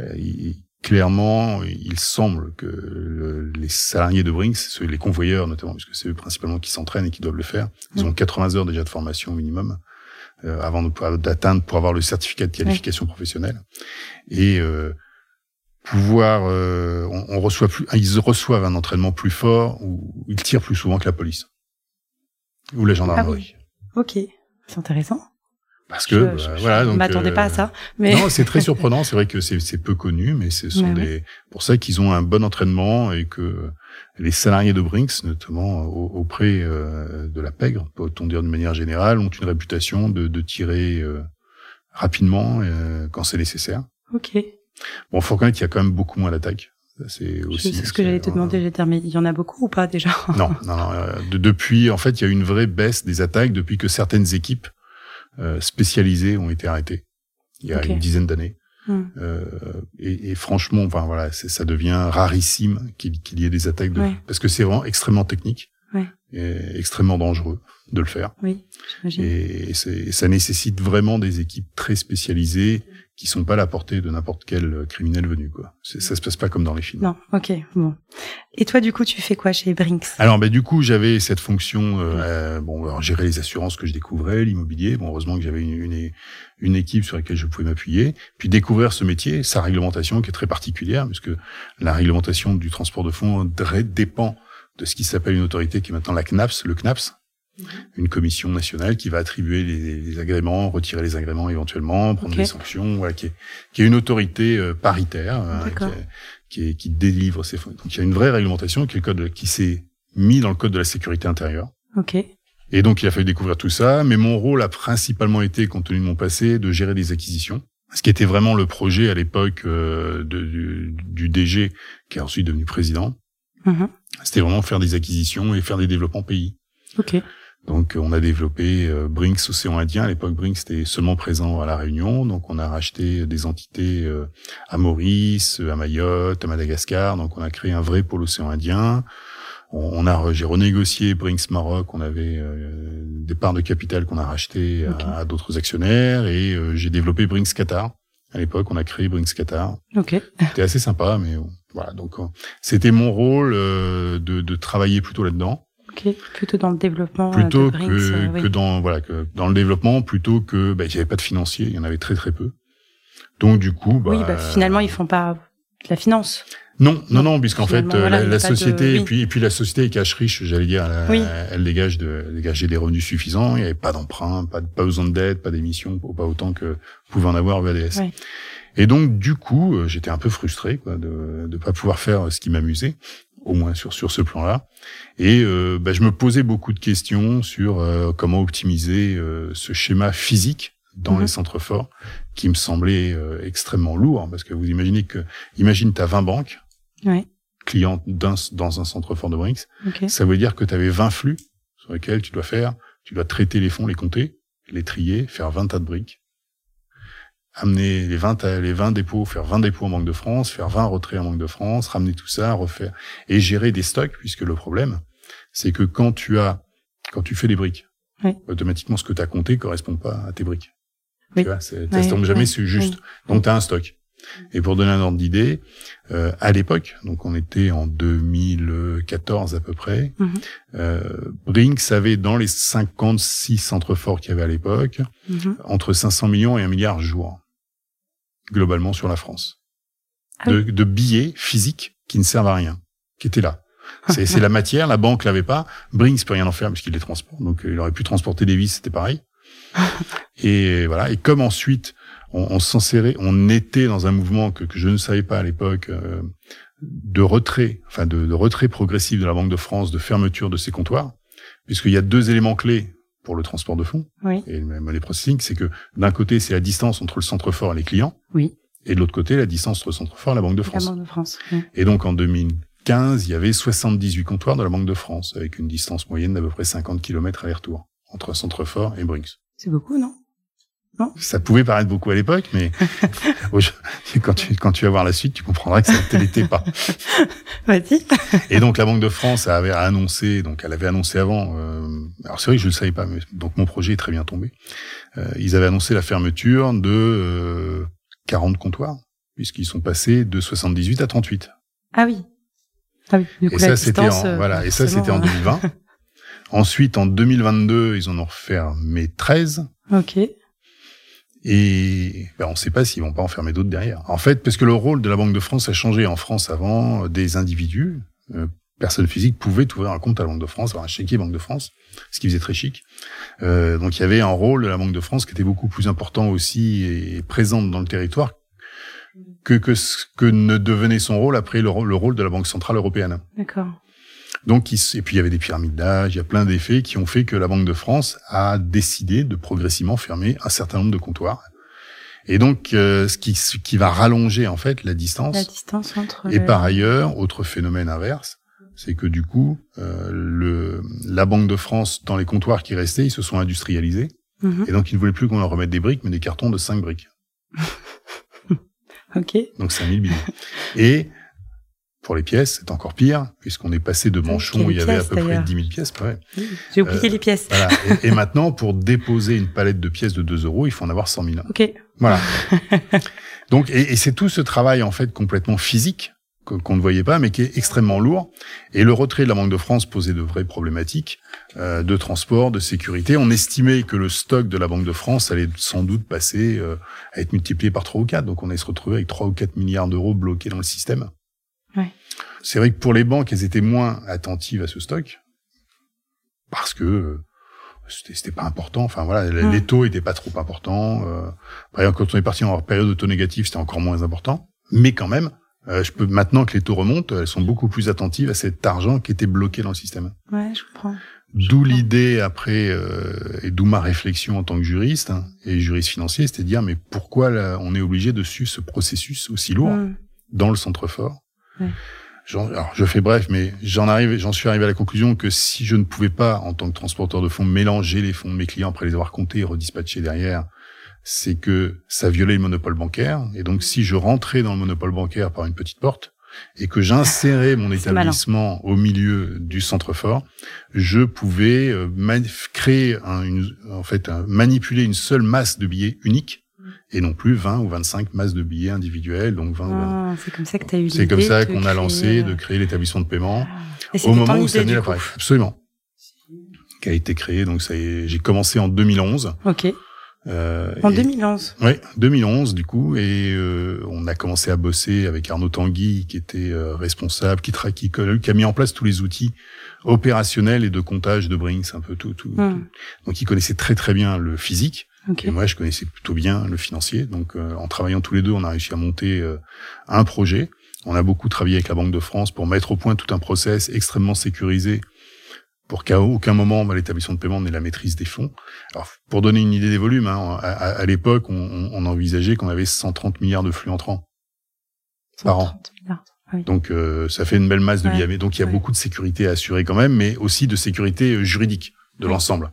B: euh, clairement, il semble que le- les salariés de Brinks, ceux- les convoyeurs notamment, puisque c'est eux principalement qui s'entraînent et qui doivent le faire, ils
A: Mm.
B: ont 80 heures déjà de formation au minimum euh, avant de pouvoir- d'atteindre pour avoir le certificat de qualification professionnelle et euh, pouvoir, euh, on, on reçoit plus, ils reçoivent un entraînement plus fort où ils tirent plus souvent que la police ou la gendarmerie.
A: Ok. C'est intéressant.
B: Parce que
A: Je-
B: bah,
A: je, je
B: voilà, donc
A: m'attendais
B: euh,
A: pas à ça. Mais
B: Non, c'est très surprenant. C'est vrai que c'est c'est peu connu, mais ce sont des pour ça qu'ils ont un bon entraînement et que les salariés de Brinks, notamment au- auprès euh, de la pègre, peut-on dire de manière générale, ont une réputation de, de tirer euh, rapidement euh, quand c'est nécessaire.
A: ok.
B: Bon, faut reconnaître qu'il y a quand même beaucoup moins d'attaques. C'est aussi.
A: C'est ce que j'allais te demander. Dire, mais il y en a beaucoup ou pas déjà
B: Non, non, non. euh, de- depuis, en fait, il y a eu une vraie baisse des attaques depuis que certaines équipes euh, spécialisées ont été arrêtées. il y a une dizaine d'années.
A: Hmm.
B: Euh, et, et franchement, enfin voilà, ça devient rarissime qu'il y ait des attaques de,
A: Ouais.
B: parce que c'est vraiment extrêmement technique
A: Ouais.
B: et extrêmement dangereux de le faire.
A: Oui.
B: Et, c'est- ça nécessite vraiment des équipes très spécialisées qui sont pas à la portée de n'importe quel criminel venu. Quoi. Ça se passe pas comme dans les films.
A: Non, ok, bon. Et toi, du coup, tu fais quoi chez Brinks?
B: Alors, ben, du coup, j'avais cette fonction, euh, euh, bon, alors, gérer les assurances que je découvrais, l'immobilier. Bon, heureusement que j'avais une, une, une équipe sur laquelle je pouvais m'appuyer. Puis découvrir ce métier, sa réglementation qui est très particulière, puisque la réglementation du transport de fonds dépend de ce qui s'appelle une autorité qui est maintenant la CNAPS, le CNAPS, une commission nationale qui va attribuer les, les agréments, retirer les agréments éventuellement, prendre des sanctions, voilà, qui est, qui est une autorité euh, paritaire, hein, qui, est- qui, est- qui délivre ces fonds. Donc il y a une vraie réglementation qui, est le code, qui s'est mis dans le code de la sécurité intérieure.
A: Ok,
B: Et donc, il a fallu découvrir tout ça. Mais mon rôle a principalement été, compte tenu de mon passé, de gérer des acquisitions. Ce qui était vraiment le projet à l'époque euh, du, du DG, qui est ensuite devenu président.
A: Mhm.
B: C'était vraiment faire des acquisitions et faire des développements pays.
A: ok,
B: Donc, on a développé euh, Brinks Océan Indien. À l'époque, Brinks était seulement présent à La Réunion. Donc, on a racheté des entités euh, à Maurice, à Mayotte, à Madagascar. Donc, on a créé un vrai pôle Océan Indien. On, a, j'ai renégocié Brinks Maroc. On avait euh, des parts de capital qu'on a rachetées à, à d'autres actionnaires. Et euh, j'ai développé Brinks Qatar. À l'époque, on a créé Brinks Qatar.
A: ok,
B: C'était assez sympa, mais voilà. Donc, euh, c'était mon rôle euh, de, de travailler plutôt là-dedans
A: ok. Plutôt dans le développement euh,
B: plutôt
A: de Brinks,
B: que,
A: euh, oui.
B: que dans voilà que dans le développement plutôt que bah, il y avait pas de financiers il y en avait très très peu donc du coup bah,
A: Oui, bah, finalement, ils font pas de la finance.
B: non non non puisqu'en fait euh,
A: voilà,
B: la,
A: de-
B: société
A: oui.
B: et puis et puis la société est cash riche j'allais dire elle,
A: Oui.
B: elle dégage de elle dégageait des revenus suffisants il y avait pas d'emprunt pas de- pas besoin de dette pas d'émissions pas autant que pouvait en avoir VADS
A: Oui.
B: et donc du coup j'étais un peu frustré quoi de de pas pouvoir faire ce qui m'amusait au moins sur sur ce plan-là et euh, bah, je me posais beaucoup de questions sur euh, comment optimiser euh, ce schéma physique dans
A: Mhm.
B: les centres forts qui me semblait euh, extrêmement lourd hein, parce que vous imaginez que imagine tu as 20 banques
A: Ouais.
B: clients d'un- dans un centre fort de Brinks
A: Ok.
B: ça veut dire que tu avais 20 flux sur lesquels tu dois faire tu dois traiter les fonds les compter les trier faire 20 tas de briques amener les 20 ta- les 20 dépôts faire 20 dépôts en Banque de France faire 20 retraits en Banque de France ramener tout ça refaire et gérer des stocks puisque le problème c'est que quand tu as quand tu fais des briques
A: Oui.
B: automatiquement ce que tu as compté correspond pas à tes briques
A: Oui.
B: tu vois ça
A: Oui,
B: tombe jamais c'est juste donc tu as un stock et pour donner un ordre d'idée euh, à l'époque donc on était en 2014 à peu près
A: Mhm.
B: euh, Brinks avait dans les 56 centres forts qu'il y avait à l'époque
A: Mhm.
B: entre 500 millions et 1 milliard jour globalement sur la France.
A: Ah
B: de, de billets physiques qui ne servent à rien qui étaient là. C'est la matière la banque l'avait pas. Brinks peut rien en faire puisqu'il les transporte. Donc euh, il aurait pu transporter des vis c'était pareil. Et voilà. Et comme ensuite on, on s'en serrait on était dans un mouvement que, que je ne savais pas à l'époque euh, de retrait enfin de, de retrait progressif de la Banque de France de fermeture de ses comptoirs puisqu'il y a deux éléments clés pour le transport de fonds
A: Oui.
B: et le money processing, c'est que d'un côté, c'est la distance entre le centre fort et les clients,
A: Oui.
B: et de l'autre côté, la distance entre le centre fort et la Banque de
A: La
B: France.
A: Banque de France. oui.
B: Et donc, en 2015, il y avait 78 comptoirs de la Banque de France, avec une distance moyenne d'à peu près 50 km aller-retour, entre centre fort et Brinks.
A: C'est beaucoup, non?
B: Ça pouvait paraître beaucoup à l'époque, mais quand tu, quand tu vas voir la suite, tu comprendras que ça ne l'était pas.
A: Vas-y.
B: Et donc, la Banque de France avait annoncé, donc elle avait annoncé avant, euh, alors c'est vrai que je ne le savais pas, mais donc mon projet est très bien tombé. Euh, ils avaient annoncé la fermeture de euh, 40 comptoirs, puisqu'ils sont passés de 78 à 38.
A: Ah oui. Ah oui. Du coup,
B: Et
A: la
B: ça, c'était en,
A: euh,
B: voilà, et ça, c'était en
A: euh,
B: 2020. Ensuite, en 2022, ils en ont refermé 13.
A: Ok.
B: Et ben, on ne sait pas s'ils vont pas en fermer d'autres derrière. En fait, parce que le rôle de la Banque de France a changé en France avant, euh, des individus, euh, personnes physiques pouvaient ouvrir un compte à la Banque de France, avoir un chéquier Banque de France, ce qui faisait très chic. Euh, donc il y avait un rôle de la Banque de France qui était beaucoup plus important aussi et présente dans le territoire que, que ce que ne devenait son rôle après le rôle de la Banque Centrale Européenne.
A: D'accord.
B: Donc, et puis il y avait des pyramides d'âge, il y a plein d'effets qui ont fait que la Banque de France a décidé de progressivement fermer un certain nombre de comptoirs. Et donc, euh, ce, qui, ce qui va rallonger en fait la distance.
A: La distance entre.
B: Et
A: le-
B: par ailleurs, autre phénomène inverse, c'est que du coup, euh, le, la Banque de France, dans les comptoirs qui restaient, ils se sont industrialisés.
A: Mhm.
B: Et donc, ils ne voulaient plus qu'on leur remette des briques, mais des cartons de 5 briques.
A: ok.
B: Donc 5000 bidons. Et pour les pièces, c'est encore pire, puisqu'on est passé de manchon où il y avait à peu près 10 000 pièces. Ouais.
A: J'ai oublié euh, les pièces.
B: Voilà. Et, et, maintenant, pour déposer une palette de pièces de 2 euros, il faut en avoir 100 000.
A: Ok.
B: Voilà. Donc, et, et c'est tout ce travail en fait complètement physique qu'on ne voyait pas, mais qui est extrêmement lourd. Et le retrait de la Banque de France posait de vraies problématiques euh, de transport, de sécurité. On estimait que le stock de la Banque de France allait sans doute passer euh, à être multiplié par 3 ou 4. Donc on allait se retrouver avec 3 ou 4 milliards d'euros bloqués dans le système.
A: Ouais.
B: C'est vrai que pour les banques, elles étaient moins attentives à ce stock parce que euh, c'était pas important. Enfin voilà, les taux étaient pas trop importants. Euh, par exemple, quand on est parti en période de taux négatif, c'était encore moins important. Mais quand même, euh, je peux maintenant que les taux remontent, elles sont beaucoup plus attentives à cet argent qui était bloqué dans le système.
A: Ouais, je comprends.
B: D'où l'idée après euh, et d'où ma réflexion en tant que juriste hein, et juriste financier, c'était de dire mais pourquoi là, on est obligé de suivre ce processus aussi lourd mmh. dans le centre fort. Ouais. Alors, je fais bref, mais j'en arrive, j'en suis arrivé à la conclusion que si je ne pouvais pas, en tant que transporteur de fonds, mélanger les fonds de mes clients après les avoir comptés et redispatchés derrière, c'est que ça violait le monopole bancaire. Et donc, si je rentrais dans le monopole bancaire par une petite porte et que j'insérais mon établissement au milieu du centre fort, je pouvais euh, créer un, une, en fait, manipuler une seule masse de billets unique et non plus 20 ou 25 masses de billets individuels. Donc 20
A: ah, c'est comme ça que tu as eu
B: C'est comme ça qu'on a lancé de créer l'établissement de paiement ah. au moment où ça venait l'appareil. Absolument. Qui a été créé. Donc ça j'ai commencé en 2011.
A: Ok. Euh, en 2011.
B: Oui, 2011 du coup, et euh, on a commencé à bosser avec Arnaud Tanguy, qui était euh, responsable, qui, qui, qui, a mis en place tous les outils opérationnels et de comptage de Brinks, un peu tout, tout, hmm. Donc il connaissait très très bien le physique. Et moi, je connaissais plutôt bien le financier. Donc, en travaillant tous les deux, on a réussi à monter un projet. On a beaucoup travaillé avec la Banque de France pour mettre au point tout un process extrêmement sécurisé pour qu'à aucun moment bah, l'établissement de paiement n'ait la maîtrise des fonds. Alors, pour donner une idée des volumes, hein, à, l'époque, on, on, envisageait qu'on avait 130 milliards de flux entrants par an. Ah Donc, euh, ça fait une belle masse de billets. Donc, il y a beaucoup de sécurité à assurer quand même, mais aussi de sécurité euh, juridique de l'ensemble.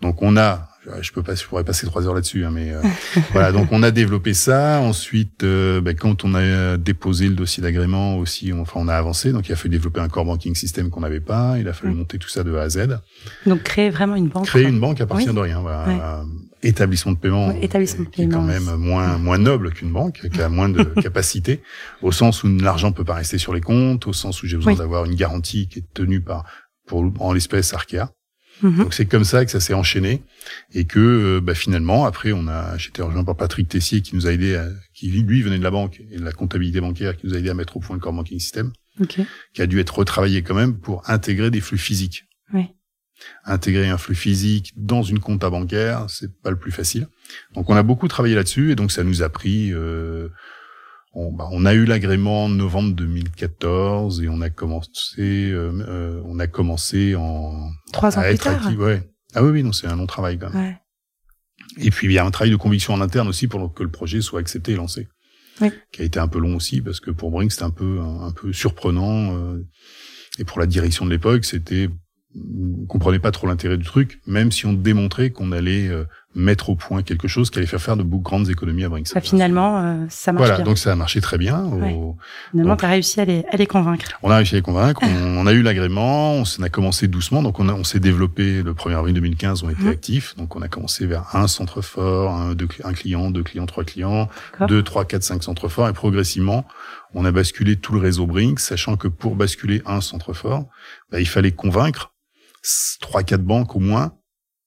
B: Donc, on a je peux pas, je pourrais passer trois heures là-dessus, hein, mais euh, voilà. Donc on a développé ça. Ensuite, euh, ben, quand on a déposé le dossier d'agrément aussi, on, enfin on a avancé. Donc il a fallu développer un core banking system qu'on n'avait pas. Il a fallu monter tout ça de A à Z.
A: Donc créer vraiment une banque.
B: Créer une banque à partir de rien. Voilà. Établissement de paiement,
A: établissement de paiement,
B: qui est quand même moins moins noble qu'une banque, qui a moins de capacité, au sens où l'argent peut pas rester sur les comptes, au sens où j'ai besoin d'avoir une garantie qui est tenue par pour en l'espèce Arkea. Mhm. Donc c'est comme ça que ça s'est enchaîné et que euh, bah, finalement après on a j'étais rejoint par Patrick Tessier qui nous a aidé à, qui lui venait de la banque et de la comptabilité bancaire qui nous a aidé à mettre au point le core banking system qui a dû être retravaillé quand même pour intégrer des flux physiques.
A: Oui.
B: Intégrer un flux physique dans une compta bancaire, c'est pas le plus facile. Donc on a beaucoup travaillé là-dessus et donc ça nous a pris euh, on, bah, on, a eu l'agrément en novembre 2014 et on a commencé, euh, euh, on a commencé en
A: trois ans plus tard.
B: ouais. Ah oui, oui, non, c'est un long travail quand même. Ouais. Et puis il y a un travail de conviction en interne aussi pour que le projet soit accepté et lancé,
A: oui.
B: qui a été un peu long aussi parce que pour Brink c'était un peu un, peu surprenant euh, et pour la direction de l'époque c'était on comprenait pas trop l'intérêt du truc, même si on démontrait qu'on allait euh, mettre au point quelque chose qui allait faire faire de grandes économies à Brinks.
A: Bah, finalement, euh, ça marche
B: voilà, donc ça a marché très bien.
A: Finalement, tu as réussi à les, à les convaincre.
B: On a réussi à les convaincre. on, a eu l'agrément, on, a commencé doucement. Donc on, on s'est développé le 1er avril 2015, on était mmh. actifs. Donc on a commencé vers un centre fort, un, deux, un client, deux clients, trois clients, deux, trois, quatre, cinq centres forts. Et progressivement, on a basculé tout le réseau Brinks, sachant que pour basculer un centre fort, bah, il fallait convaincre trois, quatre banques au moins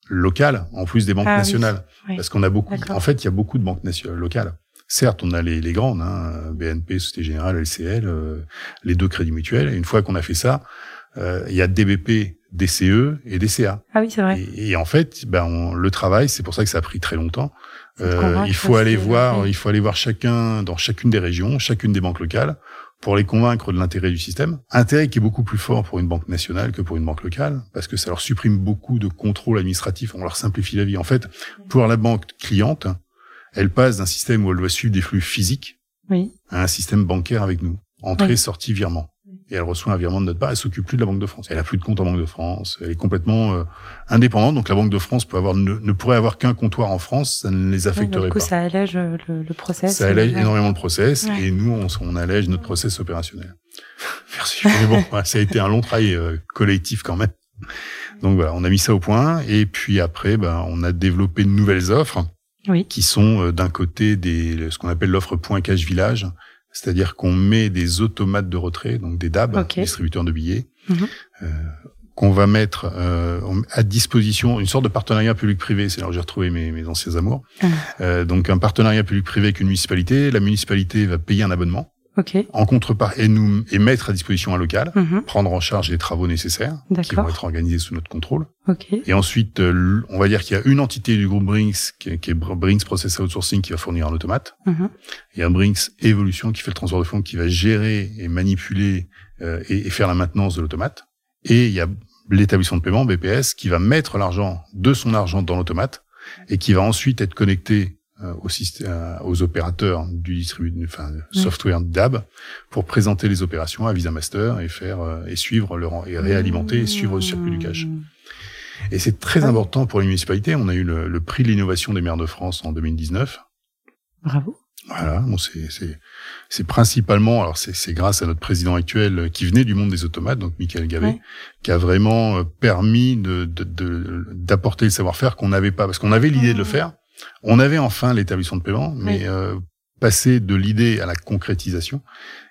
B: locales, en plus des banques ah nationales. Parce qu'on a beaucoup, en fait, il y a beaucoup de banques nationales locales. Certes, on a les, les grandes, hein, BNP, Société Générale, LCL, euh, les deux crédits mutuels. Et une fois qu'on a fait ça, euh, il y a DBP, DCE et DCA.
A: Ah oui, c'est vrai.
B: Et, en fait, ben, le travail, c'est pour ça que ça a pris très longtemps. Euh, il faut aller voir, il faut aller voir chacun dans chacune des régions, chacune des banques locales, pour les convaincre de l'intérêt du système. Intérêt qui est beaucoup plus fort pour une banque nationale que pour une banque locale, parce que ça leur supprime beaucoup de contrôle administratif, on leur simplifie la vie. En fait, pour la banque cliente, elle passe d'un système où elle doit suivre des flux physiques
A: oui.
B: à un système bancaire avec nous. Entrée, sortie, virement. Et elle reçoit un virement de notre part. Elle s'occupe plus de la Banque de France. Elle a plus de compte en Banque de France. Elle est complètement euh, indépendante. Donc la Banque de France peut avoir ne, pourrait avoir qu'un comptoir en France. Ça ne les affecterait du coup, pas.
A: Ça allège le, le process.
B: Ça allège énormément le process et nous on, on, allège notre process opérationnel. Merci. Mais bon, ça a été un long travail euh, collectif quand même. Donc voilà, on a mis ça au point et puis après, ben, on a développé de nouvelles offres.
A: Oui.
B: qui sont euh, d'un côté des ce qu'on appelle l'offre point cash village, c'est-à-dire qu'on met des automates de retrait, donc des DAB, distributeurs de billets, mhm. euh, qu'on va mettre euh, à disposition une sorte de partenariat public-privé. C'est là où j'ai retrouvé mes, mes, anciens amours. Ah. Euh, donc un partenariat public-privé avec une municipalité. La municipalité va payer un abonnement en contrepartie, et nous et mettre à disposition un local, mhm. prendre en charge les travaux nécessaires qui vont être organisés sous notre contrôle. Et ensuite, euh, on va dire qu'il y a une entité du groupe Brinks qui, est Brinks Process Outsourcing qui va fournir un automate. Il y a un Brinks Evolution qui fait le transfert de fonds, qui va gérer et manipuler euh, et, et, faire la maintenance de l'automate. Et il y a l'établissement de paiement BPS qui va mettre l'argent de son argent dans l'automate et qui va ensuite être connecté aux, euh, aux opérateurs du distributeur, enfin, software DAB pour présenter les opérations à Visa Master et faire euh, et suivre leur et réalimenter et suivre le circuit du cash. Et c'est très important pour les municipalités. On a eu le, le prix de l'innovation des maires de France en 2019.
A: Bravo.
B: Voilà, bon, c'est principalement alors c'est grâce à notre président actuel qui venait du monde des automates, donc Michael Gavet, qui a vraiment permis de d'apporter le savoir-faire qu'on n'avait pas parce qu'on avait l'idée de le mmh. faire, on avait enfin l'établissement de paiement, mais euh, passer de l'idée à la concrétisation,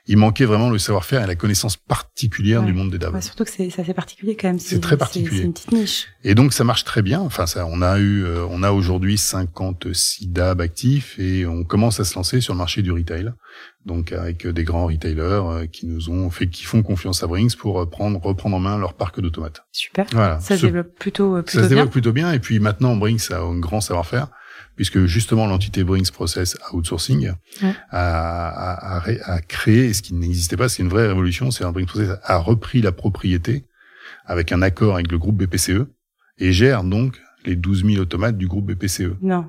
B: il manquait vraiment le savoir-faire et la connaissance particulière du monde des DAB.
A: surtout que c'est assez particulier quand même.
B: C'est très particulier.
A: C'est une petite niche.
B: Et donc ça marche très bien. Enfin ça, on a eu, euh, on a aujourd'hui 56 DAB actifs et on commence à se lancer sur le marché du retail. Donc avec des grands retailers euh, qui nous ont fait, qui font confiance à Brinks pour prendre, reprendre en main leur parc d'automates.
A: Super. Voilà. Ça se développe plutôt, plutôt
B: Ça se développe plutôt bien. Et puis maintenant Brinks a un grand savoir-faire puisque justement l'entité Brinks Process Outsourcing a, a, a, créé ce qui n'existait pas, c'est une vraie révolution, c'est un Brinks Process a repris la propriété avec un accord avec le groupe BPCE et gère donc les 12 000 automates du groupe BPCE.
A: Non.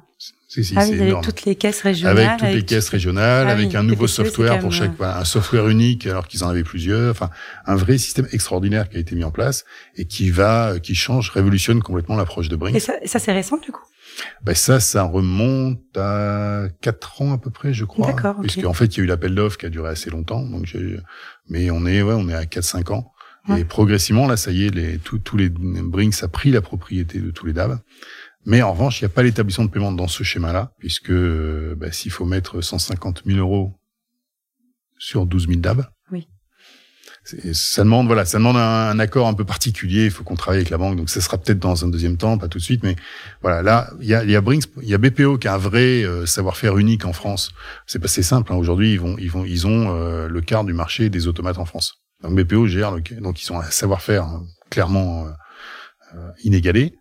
B: Si, si, ah oui,
A: avec toutes les caisses régionales.
B: Avec toutes les caisses régionales, ah avec un nouveau software pour chaque, un software unique alors qu'ils en avaient plusieurs. Enfin, un vrai système extraordinaire qui a été mis en place et qui va, qui change, révolutionne complètement l'approche de Brinks.
A: Et ça, ça c'est récent du coup?
B: Ben ça, ça remonte à quatre ans à peu près, je crois.
A: D'accord.
B: Puisque en fait, il y a eu l'appel d'offres qui a duré assez longtemps. Donc, mais on est, ouais, on est à 4-5 ans. Et progressivement, là, ça y est, les, tous les Brinks a pris la propriété de tous les DAB. Mais en revanche, il n'y a pas l'établissement de paiement dans ce schéma-là, puisque ben, s'il faut mettre 150 000 euros sur 12 000 DAB, ça demande voilà, ça demande un, accord un peu particulier. Il faut qu'on travaille avec la banque, donc ça sera peut-être dans un deuxième temps, pas tout de suite. Mais voilà, là, il y a, y a Brinks, il y a BPO qui a un vrai euh, savoir-faire unique en France. C'est pas c'est simple. Hein. Aujourd'hui, ils vont, ils vont, ils ont euh, le quart du marché des automates en France. Donc BPO gère, le, donc ils sont un savoir-faire hein, clairement euh, inégalé.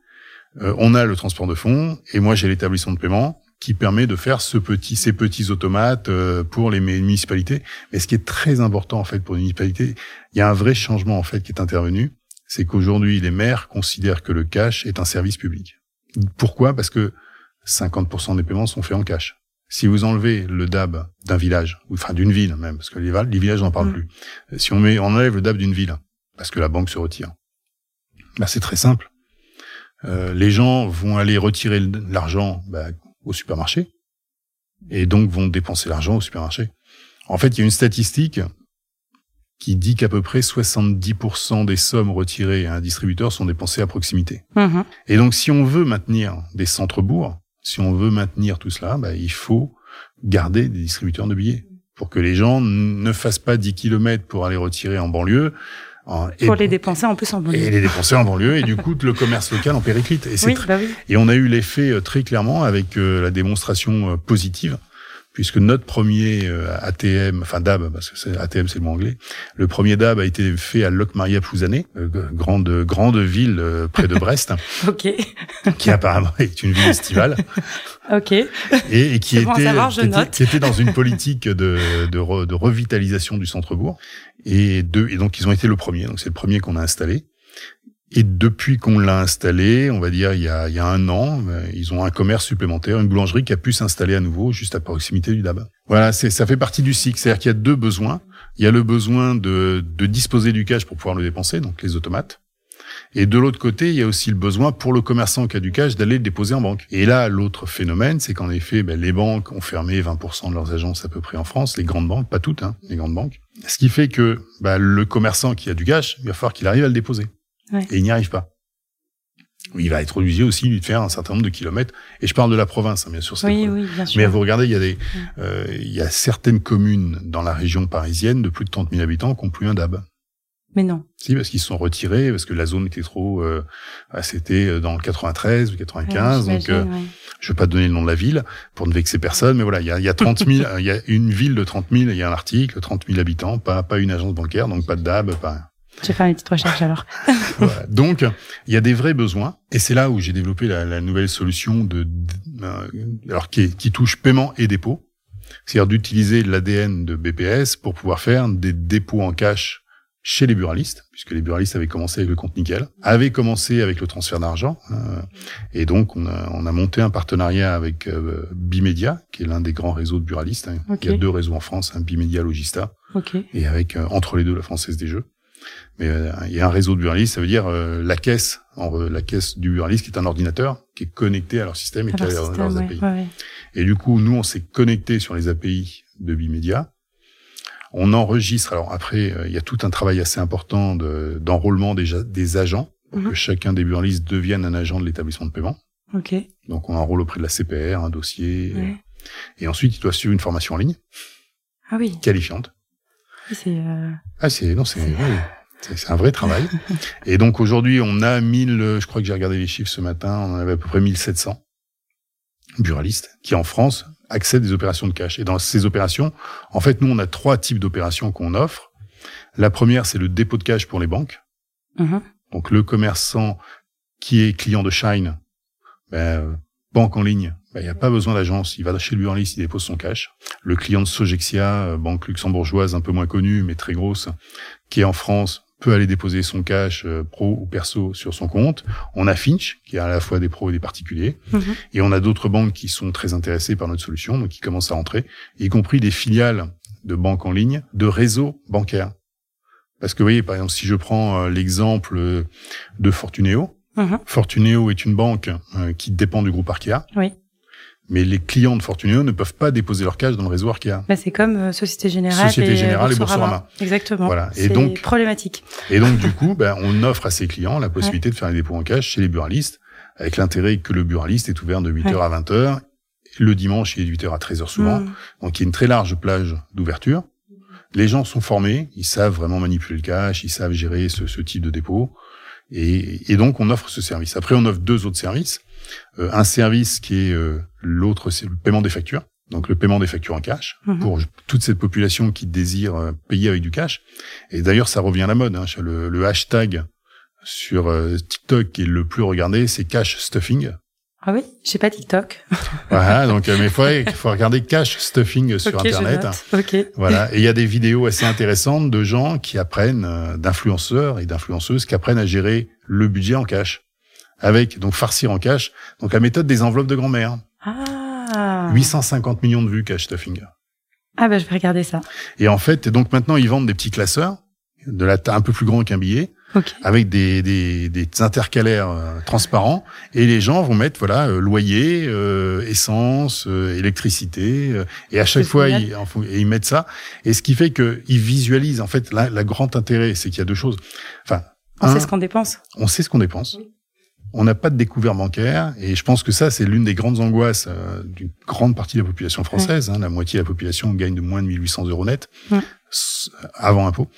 B: on a le transport de fonds et moi j'ai l'établissement de paiement qui permet de faire ce petit, ces petits automates euh, pour les municipalités. Mais ce qui est très important en fait pour les municipalités, il y a un vrai changement en fait qui est intervenu, c'est qu'aujourd'hui les maires considèrent que le cash est un service public. Pourquoi? Parce que 50% des paiements sont faits en cash. Si vous enlevez le DAB d'un village, ou enfin d'une ville même, parce que les, les villages n'en parlent mmh. plus. Si on met, on enlève le DAB d'une ville, parce que la banque se retire, bah c'est très simple. Euh, les gens vont aller retirer l'argent bah, au supermarché et donc vont dépenser l'argent au supermarché. En fait, il y a une statistique qui dit qu'à peu près 70% des sommes retirées à un distributeur sont dépensées à proximité. Mm-hmm. Et donc, si on veut maintenir des centres-bourgs, si on veut maintenir tout cela, bah, il faut garder des distributeurs de billets pour que les gens ne fassent pas 10 kilomètres pour aller retirer en banlieue,
A: pour les dépenser en plus en banlieue.
B: Et les dépenser en banlieue, et du coup, le commerce local en périclite. Et,
A: oui, bah oui.
B: et on a eu l'effet euh, très clairement avec euh, la démonstration euh, positive, puisque notre premier ATM, enfin DAB, parce que ATM c'est le mot anglais, le premier DAB a été fait à Locmaria Plouzané, grande grande ville près de Brest,
A: ok,
B: qui apparemment est une ville estivale.
A: ok.
B: Et, et qui était, qui, était, dans une politique de, de, de revitalisation du centre-bourg. Et, deux, et donc, ils ont été le premier. Donc, c'est le premier qu'on a installé. Et depuis qu'on l'a installé, on va dire il y a, il y a un an, euh, ils ont un commerce supplémentaire, une boulangerie qui a pu s'installer à nouveau juste à proximité du DAB. Voilà, ça fait partie du cycle. C'est-à-dire qu'il y a deux besoins. il y a le besoin de, de disposer du cash pour pouvoir le dépenser, donc les automates. Et de l'autre côté, il y a aussi le besoin pour le commerçant qui a du cash d'aller le déposer en banque. Et là, l'autre phénomène, c'est qu'en effet, ben, les banques ont fermé 20% de leurs agences à peu près en France, les grandes banques, pas toutes, hein, les grandes banques. Ce qui fait que ben, le commerçant qui a du cash, il va falloir qu'il arrive à le déposer.
A: Ouais.
B: Et il n'y arrive pas. Il va être obligé aussi de faire un certain nombre de kilomètres. Et je parle de la province, hein, bien sûr.
A: Oui, oui, bien sûr.
B: Mais vous regardez, il y a des, euh, il y a certaines communes dans la région parisienne de plus de 30 000 habitants qui n'ont plus un DAB.
A: Mais non.
B: Si, parce qu'ils se sont retirés, parce que la zone était trop, euh, c'était dans le 93 ou 95,
A: Ouais,
B: donc euh,
A: ouais.
B: je vais pas te donner le nom de la ville pour ne vexer personne, mais voilà, il y a, il y a 30 000, il y a une ville de 30 000, il y a un article, 30 000 habitants, pas, pas une agence bancaire, donc pas de DAB, pas,
A: Je vais faire une petite recherche alors.
B: voilà. Donc, il y a des vrais besoins, et c'est là où j'ai développé la, la nouvelle solution de, euh, alors qui, qui touche paiement et dépôt, c'est-à-dire d'utiliser l'ADN de BPS pour pouvoir faire des dépôts en cash chez les buralistes, puisque les buralistes avaient commencé avec le compte nickel, avaient commencé avec le transfert d'argent, euh, et donc on a, on a monté un partenariat avec euh, Bimedia, qui est l'un des grands réseaux de buralistes. hein. Il y a deux réseaux en France, un Bimedia Logista,
A: Ok.
B: et avec euh, entre les deux la française des jeux. Mais euh, il y a un réseau de buralistes, ça veut dire euh, la caisse, en, euh, la caisse du buraliste qui est un ordinateur qui est connecté à leur système et qui a leurs,
A: système,
B: leurs
A: ouais,
B: API.
A: ouais.
B: Et du coup, nous, on s'est connecté sur les API de Bimedia. On enregistre. Alors après, il y a tout un travail assez important de- d'enrôlement des, ja- des agents pour
A: Mhm.
B: que chacun des buralistes devienne un agent de l'établissement de paiement.
A: Ok.
B: Donc on enrôle auprès de la CPR un dossier.
A: Ouais.
B: Et ensuite, il doit suivre une formation en ligne
A: Ah oui.
B: qualifiante.
A: C'est. euh,
B: Ah, c'est non, c'est c'est un vrai travail. Et donc aujourd'hui, on a 1000, euh, je crois que j'ai regardé les chiffres ce matin, on en avait à peu près 1700 buralistes qui en France accèdent des opérations de cash. Et dans ces opérations, en fait, nous on a trois types d'opérations qu'on offre. La première, c'est le dépôt de cash pour les banques.
A: mhm.
B: Donc le commerçant qui est client de Shine, ben, banque en ligne, ben, il n'y a pas besoin d'agence, il va chez le buraliste, il dépose son cash. Le client de Sogexia, euh, banque luxembourgeoise un peu moins connue mais très grosse, qui est en France, peut aller déposer son cash euh, pro ou perso sur son compte. On a Finch, qui a à la fois des pros et des particuliers,
A: Mhm.
B: et on a d'autres banques qui sont très intéressées par notre solution, donc qui commencent à rentrer, y compris des filiales de banques en ligne, de réseaux bancaires. Parce que vous voyez, par exemple, si je prends euh, l'exemple euh, de Fortuneo,
A: Mhm.
B: Fortuneo est une banque euh, qui dépend du groupe Arkea.
A: Oui.
B: Mais les clients de Fortuneo ne peuvent pas déposer leur cash dans le réseau Arkea.
A: Bah, c'est comme euh, Société Générale
B: Société
A: et,
B: Générale et
A: Boursorama.
B: Boursorama.
A: Exactement.
B: Voilà. Et
A: C'est
B: donc-
A: problématique.
B: Et donc, du coup, ben, on offre à ces clients la possibilité de faire les dépôts en cash chez les buralistes, avec l'intérêt que le buraliste est ouvert de 8h
A: Ouais.
B: à 20h. Le dimanche, il est de 8h à 13h souvent.
A: Mhm.
B: Donc, il y a une très large plage d'ouverture. Les gens sont formés, ils savent vraiment manipuler le cash, ils savent gérer ce, ce type de dépôt. Et, et donc, on offre ce service. Après, on offre deux autres services. Euh, un service qui est euh, l'autre, c'est le paiement des factures. Donc, le paiement des factures en cash
A: Mhm.
B: pour toute cette population qui désire euh, payer avec du cash. Et d'ailleurs, ça revient à la mode. Hein. Le, le hashtag sur TikTok qui est le plus regardé, c'est cash stuffing.
A: Ah oui, j'ai pas TikTok.
B: Voilà, donc euh, mais il faut, faut regarder cash stuffing sur
A: ok,
B: Internet.
A: je note. Ok.
B: Voilà, et il y a des vidéos assez intéressantes de gens qui apprennent, d'influenceurs et d'influenceuses qui apprennent à gérer le budget en cash. Avec, donc farcir en cash, donc la méthode des enveloppes de grand-mère.
A: Ah.
B: 850 millions de vues cash stuffing.
A: Ah bah je vais regarder ça.
B: Et en fait, donc maintenant ils vendent des petits classeurs, de la taille un peu plus grand qu'un billet,
A: Ok.
B: avec des, des, des intercalaires euh, transparents, et les gens vont mettre voilà euh, loyer, euh, essence, euh, électricité, et à chaque fois ils, ils mettent ça, et ce qui fait que ils visualisent en fait la, la grand intérêt, c'est qu'il y a deux choses. Enfin,
A: On
B: un,
A: sait ce qu'on dépense.
B: on sait ce qu'on dépense. On n'a pas de découvert bancaire et je pense que ça c'est l'une des grandes angoisses euh, d'une grande partie de la population française. Hein, la moitié de la population gagne de moins de 1800 euros net
A: Ouais.
B: avant impôt.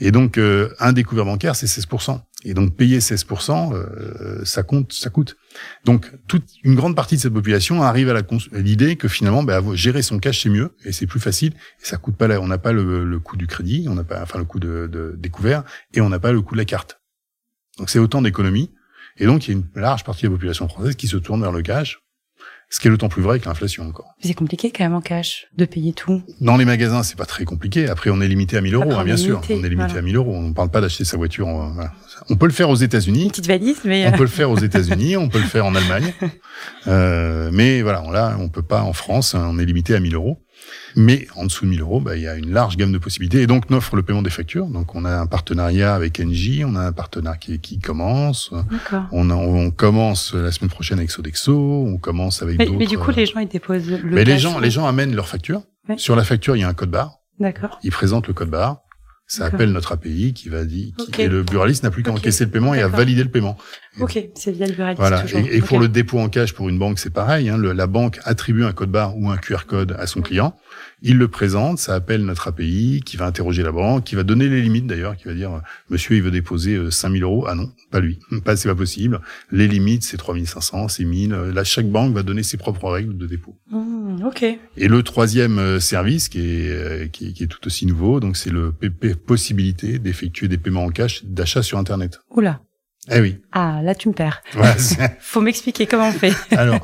B: Et donc euh, un découvert bancaire c'est 16%. Et donc payer 16%, euh, ça compte, ça coûte. Donc toute une grande partie de cette population arrive à l'idée que finalement bah, gérer son cash c'est mieux et c'est plus facile et ça coûte pas la, on n'a pas le, le coût du crédit, on n'a pas enfin le coût de, de découvert et on n'a pas le coût de la carte. Donc c'est autant d'économies. Et donc, il y a une large partie de la population française qui se tourne vers le cash, ce qui est d'autant plus vrai avec l'inflation encore.
A: Mais C'est compliqué quand même en cash de payer tout.
B: Dans les magasins, c'est pas très compliqué. Après, on est limité à 1000 euros, hein, bien sûr. on est limité
A: voilà.
B: à 1000 euros. On ne parle pas d'acheter sa voiture. en- voilà. On peut le faire aux États-Unis.
A: petite valise, mais
B: On
A: euh,
B: peut le faire aux États-Unis, on peut le faire en Allemagne, Euh, mais voilà, on là, on peut pas en France. hein, On est limité à 1000 euros. Mais en dessous de 1000 euros, bah, il y a une large gamme de possibilités. Et donc, on offre le paiement des factures. Donc, on a un partenariat avec NJ, on a un partenaire qui, qui commence. On, on commence la semaine prochaine avec Sodexo, on commence avec d'autres.
A: Mais du coup, les gens, ils déposent le
B: Mais les gens, les gens amènent leur facture. Sur la facture, il y a un code barre.
A: D'accord.
B: Ils présentent le code barre. Ça appelle notre API qui va dire, qui, et le buraliste n'a plus qu'à encaisser le paiement et à valider le paiement.
A: Ok, c'est via le buraliste.
B: Voilà.
A: Toujours.
B: Et, pour le dépôt en cash pour une banque, c'est pareil. Hein. Le, la banque attribue un code barre ou un QR code à son client. Il le présente, ça appelle notre API qui va interroger la banque, qui va donner les limites d'ailleurs, qui va dire Monsieur, il veut déposer 5000 euros. Ah non, pas lui, pas c'est pas possible. Les limites, c'est 3500, c'est 1000. Là, chaque banque va donner ses propres règles de dépôt.
A: Mmh, ok.
B: Et le troisième service qui est, qui, qui est tout aussi nouveau, donc c'est le possibilité d'effectuer des paiements en cash d'achat sur Internet.
A: Oula.
B: Eh oui.
A: Ah, là, tu me perds. Faut m'expliquer comment on fait.
B: alors,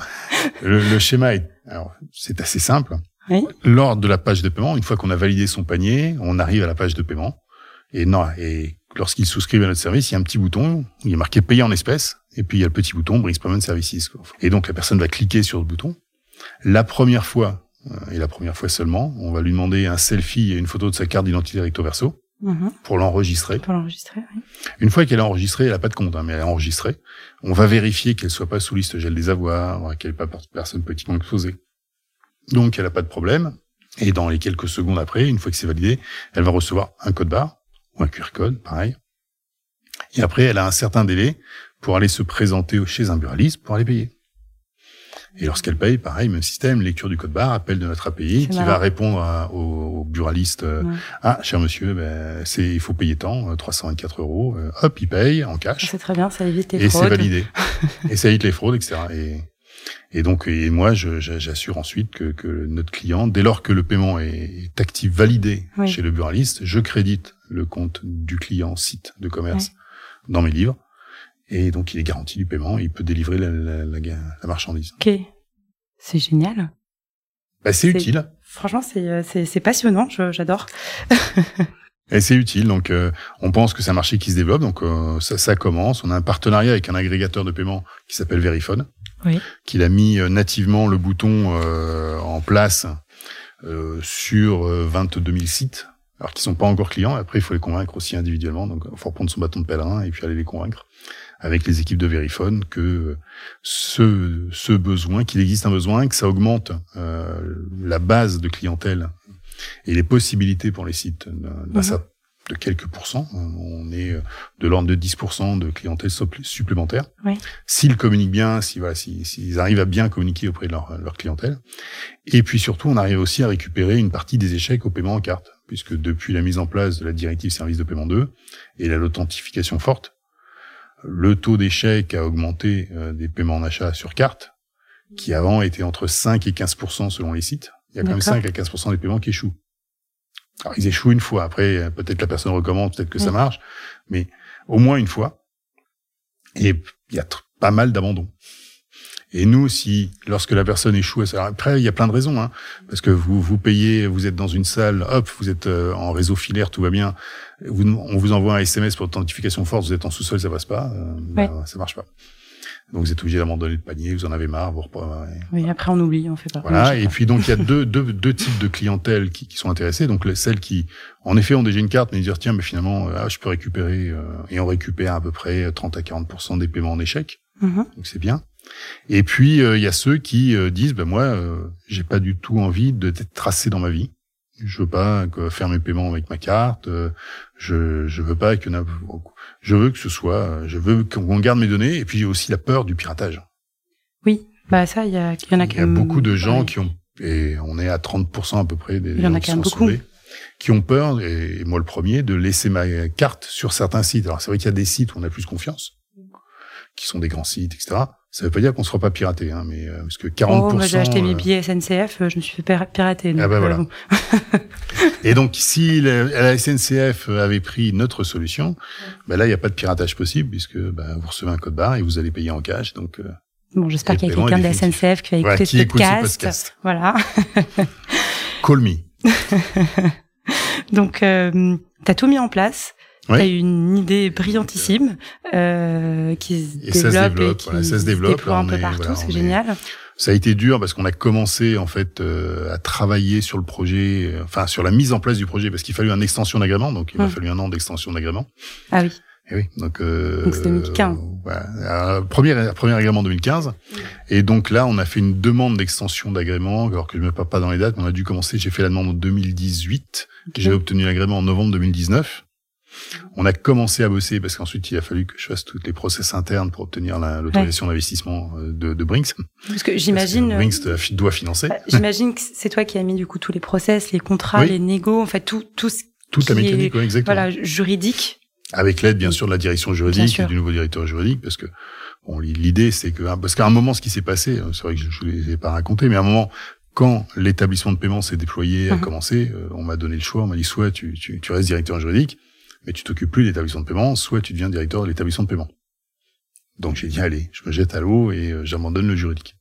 B: le, le, schéma est, alors, c'est assez simple.
A: Oui.
B: Lors de la page de paiement, une fois qu'on a validé son panier, on arrive à la page de paiement. Et non, et lorsqu'il souscrit à notre service, il y a un petit bouton il est marqué payer en espèces. Et puis, il y a le petit bouton Brings Payment Services. Et donc, la personne va cliquer sur le bouton. La première fois, euh, et la première fois seulement, on va lui demander un selfie et une photo de sa carte d'identité recto verso.
A: Mmh.
B: Pour l'enregistrer.
A: Pour l'enregistrer, oui.
B: Une fois qu'elle est enregistrée, elle n'a pas de compte, hein, mais elle est enregistrée. On va vérifier qu'elle soit pas sous liste gel des avoirs, qu'elle n'est pas personne politiquement exposée. Donc, elle n'a pas de problème. Et dans les quelques secondes après, une fois que c'est validé, elle va recevoir un code barre ou un QR code, pareil. Et après, elle a un certain délai pour aller se présenter chez un buraliste pour aller payer. Et lorsqu'elle paye, pareil, même système, lecture du code barre, appel de notre API, qui marrant. va répondre à, au, au, buraliste euh, ouais. Ah, cher monsieur, ben, c'est il faut payer tant, 324 euros. Euh, hop, il paye en cash.
A: C'est très bien, ça évite les
B: et
A: fraudes.
B: Et c'est validé. et ça évite les fraudes, etc. Et, et donc, et moi, j'assure ensuite que, que, notre client, dès lors que le paiement est actif, validé
A: oui.
B: chez le buraliste, je crédite le compte du client site de commerce dans mes livres. Et donc, il est garanti du paiement, il peut délivrer la, la, la, la marchandise.
A: Ok, c'est génial.
B: Bah, c'est utile.
A: Franchement, c'est passionnant, j'adore.
B: Et c'est utile, donc euh, on pense que c'est un marché qui se développe, donc euh, ça, ça, commence. On a un partenariat avec un agrégateur de paiement qui s'appelle Verifone,
A: oui.
B: qui a mis euh, nativement le bouton en place sur 22 000 sites, alors qu'ils sont pas encore clients. Après, il faut les convaincre aussi individuellement, donc il faut reprendre son bâton de pèlerin et puis aller les convaincre avec les équipes de Verifone que ce, ce besoin, qu'il existe un besoin, que ça augmente euh, la base de clientèle et les possibilités pour les sites ça, de quelques pourcents. On est de l'ordre de 10% de clientèle supplémentaire.
A: Oui.
B: S'ils communiquent bien, s'ils voilà, arrivent à bien communiquer auprès de leur, leur clientèle. Et puis surtout, on arrive aussi à récupérer une partie des échecs au paiement en carte, puisque depuis la mise en place de la directive service de paiement 2 et l'authentification forte, le taux d'échec a augmenté euh, des paiements en achat sur carte, qui avant était entre 5 et 15% selon les sites. Il y a quand même 5 à 15 des paiements qui échouent. Alors ils échouent une fois. Après, peut-être la personne recommence, peut-être que
A: oui.
B: ça marche, mais au moins une fois. Et il y a pas mal d'abandon. Et nous, si lorsque la personne échoue, après il y a plein de raisons, hein, parce que vous vous payez, vous êtes dans une salle, hop, vous êtes euh, en réseau filaire, tout va bien, vous, on vous envoie un SMS pour authentification forte, vous êtes en sous-sol, ça passe pas, euh,
A: ouais.
B: bah, ça marche pas. Donc vous êtes obligé d'abandonner le panier, vous en avez marre, vous reprenez.
A: Oui, après on oublie, on fait pas.
B: Voilà, et puis donc il y a deux, deux, deux types de clientèle qui, qui sont intéressées. Donc les, celles qui, en effet, ont déjà une carte, mais dire tiens, mais finalement, ah, je peux récupérer, euh, et on récupère à peu près 30 à 40 des paiements en échec.
A: Mm -hmm.
B: Donc c'est bien. Et puis il euh, y a ceux qui euh, disent ben moi, j'ai pas du tout envie d'être tracé dans ma vie. Je veux pas faire mes paiements avec ma carte. je je veux pas que je veux que ce soit. Je veux qu'on garde mes données. Et puis j'ai aussi la peur du piratage.
A: Oui, bah ça, il y, a, y en a.
B: Il y a beaucoup de gens ouais. qui ont et on est à 30% à peu près des
A: y en a qui sont sauvés,
B: qui ont peur et moi le premier de laisser ma carte sur certains sites. Alors c'est vrai qu'il y a des sites où on a plus confiance, qui sont des grands sites, etc. Ça veut pas dire qu'on se fera pas pirater, hein, mais euh, parce que 40%.
A: Oh, moi j'ai acheté mes billets SNCF, je me suis fait pirater. Donc,
B: ah voilà.
A: Euh,
B: et donc si la, la, SNCF avait pris notre solution, ben là il n'y a pas de piratage possible puisque ben, vous recevez un code barre et vous allez payer en cash. Donc euh,
A: bon, j'espère qu'il y a quelqu'un de la SNCF qui va écouter
B: voilà,
A: ce, podcast.
B: ce podcast.
A: Voilà.
B: Call me.
A: donc euh, t'as tout mis en place.
B: Oui.
A: T'as une idée brillantissime euh, qui se
B: et
A: développe,
B: ça se développe,
A: et qui
B: voilà, ça se développe
A: déploie un peu
B: est,
A: partout,
B: voilà,
A: c'est
B: est,
A: génial.
B: Ça a été dur parce qu'on a commencé en fait euh, à travailler sur le projet, euh, enfin sur la mise en place du projet, parce qu'il fallait une extension d'agrément, donc il m'a fallu un an d'extension d'agrément.
A: Ah oui.
B: Et oui, donc
A: euh, donc c'était 2015.
B: voilà, premier premier agrément 2015. Et donc là, on a fait une demande d'extension d'agrément, alors que je me parle pas dans les dates, mais on a dû commencer. J'ai fait la demande en 2018, j'ai obtenu l'agrément en novembre 2019. On a commencé à bosser parce qu'ensuite il a fallu que je fasse toutes les process internes pour obtenir l'autorisation d'investissement euh, de, de, Brinks.
A: Parce que j'imagine.
B: Brinks doit financer.
A: J'imagine que c'est toi qui as mis du coup tous les process, les contrats, les négos, en fait tout tout ce
B: toute la mécanique,
A: est,
B: exactement.
A: Voilà, juridique.
B: Avec l'aide bien sûr de la direction juridique et du nouveau directeur juridique, parce que bon, l'idée c'est que parce qu'à un moment ce qui s'est passé, c'est vrai que je ne vous l'ai pas raconté, mais à un moment quand l'établissement de paiement s'est déployé, a uh-huh. commencé, euh, on m'a donné le choix, on m'a dit soit tu, tu, tu restes directeur juridique, mais tu t'occupes plus de l'établissement de paiement, soit tu deviens directeur de l'établissement de paiement. Donc j'ai dit allez, je me jette à l'eau et euh, j'abandonne le juridique.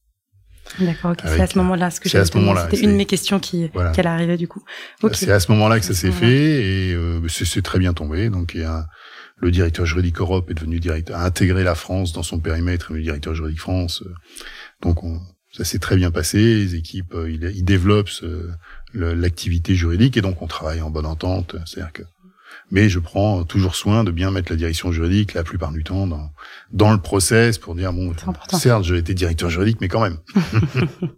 A: D'accord, ok. C'est à ce moment-là ce que j'ai C'était une de mes questions qui, voilà. qui arrivait du coup.
B: C'est à ce moment-là que ça s'est fait et euh, c'est très bien tombé. Donc il y a le directeur juridique Europe est devenu directeur, a intégré la France dans son périmètre, le directeur juridique France. Euh, donc on, ça s'est très bien passé. Les équipes, euh, ils, ils développent l'activité juridique et donc on travaille en bonne entente. C'est-à-dire que mais je prends toujours soin de bien mettre la direction juridique la plupart du temps dans, dans le process pour dire bon certes j'ai été directeur juridique mais quand même.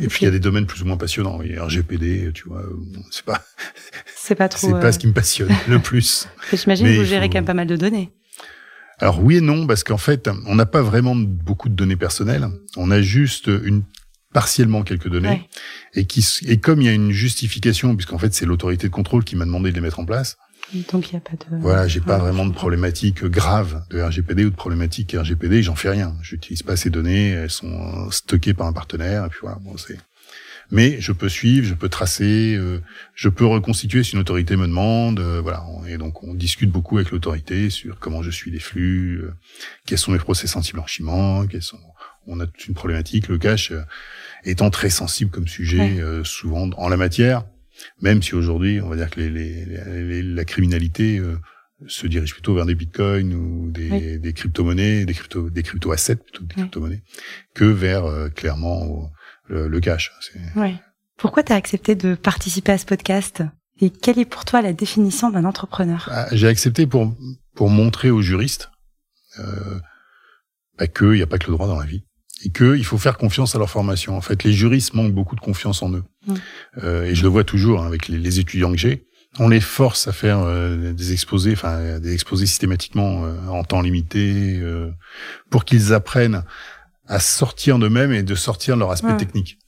B: Et puis il y a des domaines plus ou moins passionnants. Et RGPD tu vois c'est pas
A: c'est pas trop
B: c'est pas ce qui me passionne le plus.
A: J'imagine que vous gérez quand même pas mal de données.
B: Alors oui et non parce qu'en fait on n'a pas vraiment beaucoup de données personnelles. On a juste une partiellement quelques données. Et qui et comme il y a une justification puisqu'en fait c'est l'autorité de contrôle qui m'a demandé de les mettre en place
A: donc il y a pas de.
B: Voilà, j'ai pas vraiment de problématique grave de RGPD ou de problématique RGPD. J'en fais rien. J'utilise pas ces données. Elles sont stockées par un partenaire. Et puis voilà, bon c'est. Mais je peux suivre, je peux tracer, euh, je peux reconstituer si une autorité me demande. Euh, voilà, et donc on discute beaucoup avec l'autorité sur comment je suis les flux, euh, quels sont mes process anti-blanchiment, quels sont. On a toute une problématique. Le cash étant très sensible comme sujet, souvent en la matière même si aujourd'hui, on va dire que les, les, la criminalité euh, se dirige plutôt vers des bitcoins ou des, des crypto-monnaies, des crypto, des crypto-assets plutôt que des crypto-monnaies, que vers euh, clairement le, le, cash.
A: Ouais. Pourquoi tu as accepté de participer à ce podcast? Et quelle est pour toi la définition d'un entrepreneur?
B: Bah, J'ai accepté pour pour montrer aux juristes euh, bah, qu'il n'y a pas que le droit dans la vie et qu'il faut faire confiance à leur formation. En fait, les juristes manquent beaucoup de confiance en eux. Mmh. Euh, et je le vois toujours hein, avec les, les, étudiants que j'ai. On les force à faire euh, des exposés, enfin des exposés systématiquement euh, en temps limité, euh, pour qu'ils apprennent à sortir d'eux-mêmes et de sortir de leur aspect technique.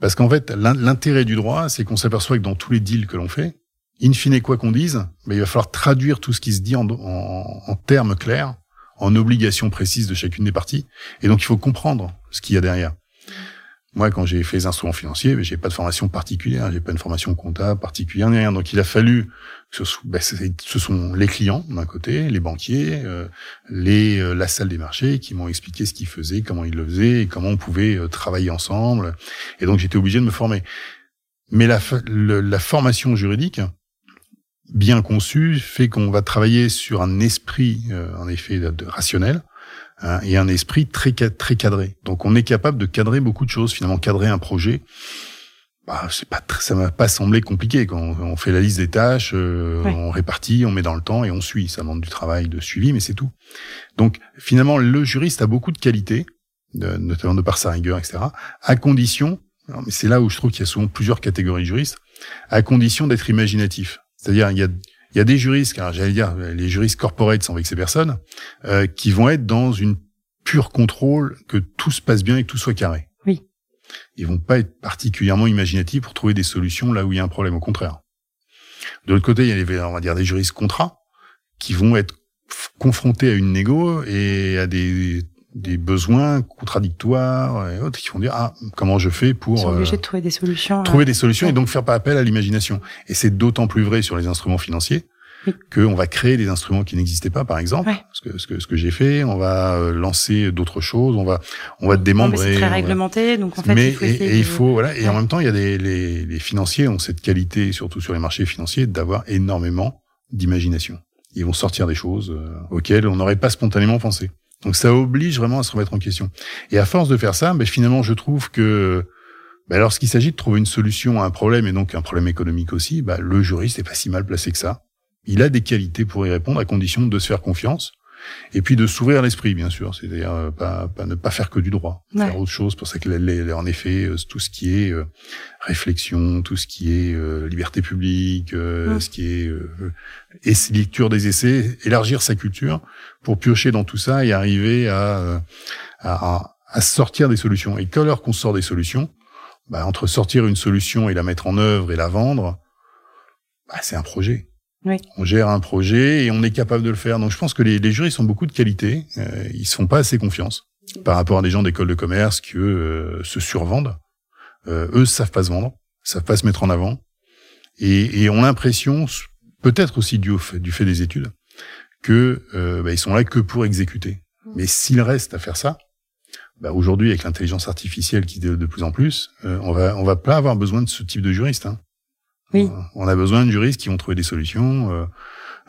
B: Parce qu'en fait, l'intérêt du droit, c'est qu'on s'aperçoit que dans tous les deals que l'on fait, in fine, quoi qu'on dise, ben, il va falloir traduire tout ce qui se dit en, en, en termes clairs en obligation précise de chacune des parties. Et donc, il faut comprendre ce qu'il y a derrière. Moi, quand j'ai fait les instruments financiers, j'ai pas de formation particulière, j'ai pas une formation comptable particulière, ni rien. Donc, il a fallu que ce, ben, ce sont les clients d'un côté, les banquiers, euh, les euh, la salle des marchés qui m'ont expliqué ce qu'ils faisaient, comment ils le faisaient, et comment on pouvait euh, travailler ensemble. Et donc, j'étais obligé de me former. Mais la, la formation juridique, bien conçu fait qu'on va travailler sur un esprit, euh, en effet, de, rationnel hein, et un esprit très très cadré. Donc, on est capable de cadrer beaucoup de choses. Finalement, cadrer un projet, bah, c'est pas ça m'a pas semblé compliqué. Quand on, fait la liste des tâches, euh, on répartit, on met dans le temps et on suit. Ça demande du travail de suivi, mais c'est tout. Donc, finalement, le juriste a beaucoup de qualités, de, notamment de par sa rigueur, etc. À condition, mais c'est là où je trouve qu'il y a souvent plusieurs catégories de juristes, à condition d'être imaginatif. C'est-à-dire, il y a, il y a des juristes, car j'allais dire les juristes corporate sans ces personnes, euh, qui vont être dans une pure contrôle que tout se passe bien et que tout soit carré.
A: Oui.
B: Ils vont pas être particulièrement imaginatifs pour trouver des solutions là où il y a un problème. Au contraire. De l'autre côté, il y a les, on va dire des juristes contrats qui vont être confrontés à une négo et à des des besoins contradictoires et autres qui vont dire ah comment je fais pour Ils
A: obligés de trouver des solutions
B: trouver euh, des solutions et donc faire pas appel à l'imagination. Et c'est d'autant plus vrai sur les instruments financiers qu'on va créer des instruments qui n'existaient pas par exemple. Ce que ce que ce que j'ai fait on va euh, lancer d'autres choses on va on va démembrer
A: c'est très réglementé donc en fait
B: mais
A: il faut
B: et, il faut voilà. Et en même temps il y a des les, les financiers ont cette qualité surtout sur les marchés financiers d'avoir énormément d'imagination. Ils vont sortir des choses euh, auxquelles on n'aurait pas spontanément pensé Donc ça oblige vraiment à se remettre en question. Et à force de faire ça, ben, finalement, je trouve que ben, lorsqu'il s'agit de trouver une solution à un problème, et donc un problème économique aussi, ben, le juriste est pas si mal placé que ça. Il a des qualités pour y répondre, à condition de se faire confiance. Et puis de s'ouvrir l'esprit, bien sûr, c'est-à-dire euh, pas, pas, ne pas faire que du droit, faire autre chose. Pour ça que les, en effet, euh, tout ce qui est euh, réflexion, tout ce qui est liberté publique, ce qui est et lecture des essais, élargir sa culture pour piocher dans tout ça et arriver à, à, à sortir des solutions. Et quand qu'on sort des solutions, bah, entre sortir une solution et la mettre en œuvre et la vendre, bah, c'est un projet.
A: Oui.
B: On gère un projet et on est capable de le faire. Donc je pense que les, les juristes ont beaucoup de qualités. Euh, ils se font pas assez confiance par rapport à des gens d'école de commerce qui eux euh, se survendent. Euh, eux savent pas se vendre, savent pas se mettre en avant et, et ont l'impression, peut-être aussi du fait, du fait des études, que euh, bah, ils sont là que pour exécuter. Mais s'ils restent à faire ça, bah, aujourd'hui avec l'intelligence artificielle qui développe de plus en plus, euh, on va on va pas avoir besoin de ce type de juriste. Hein.
A: Oui.
B: On a besoin de juristes qui vont trouver des solutions. Euh,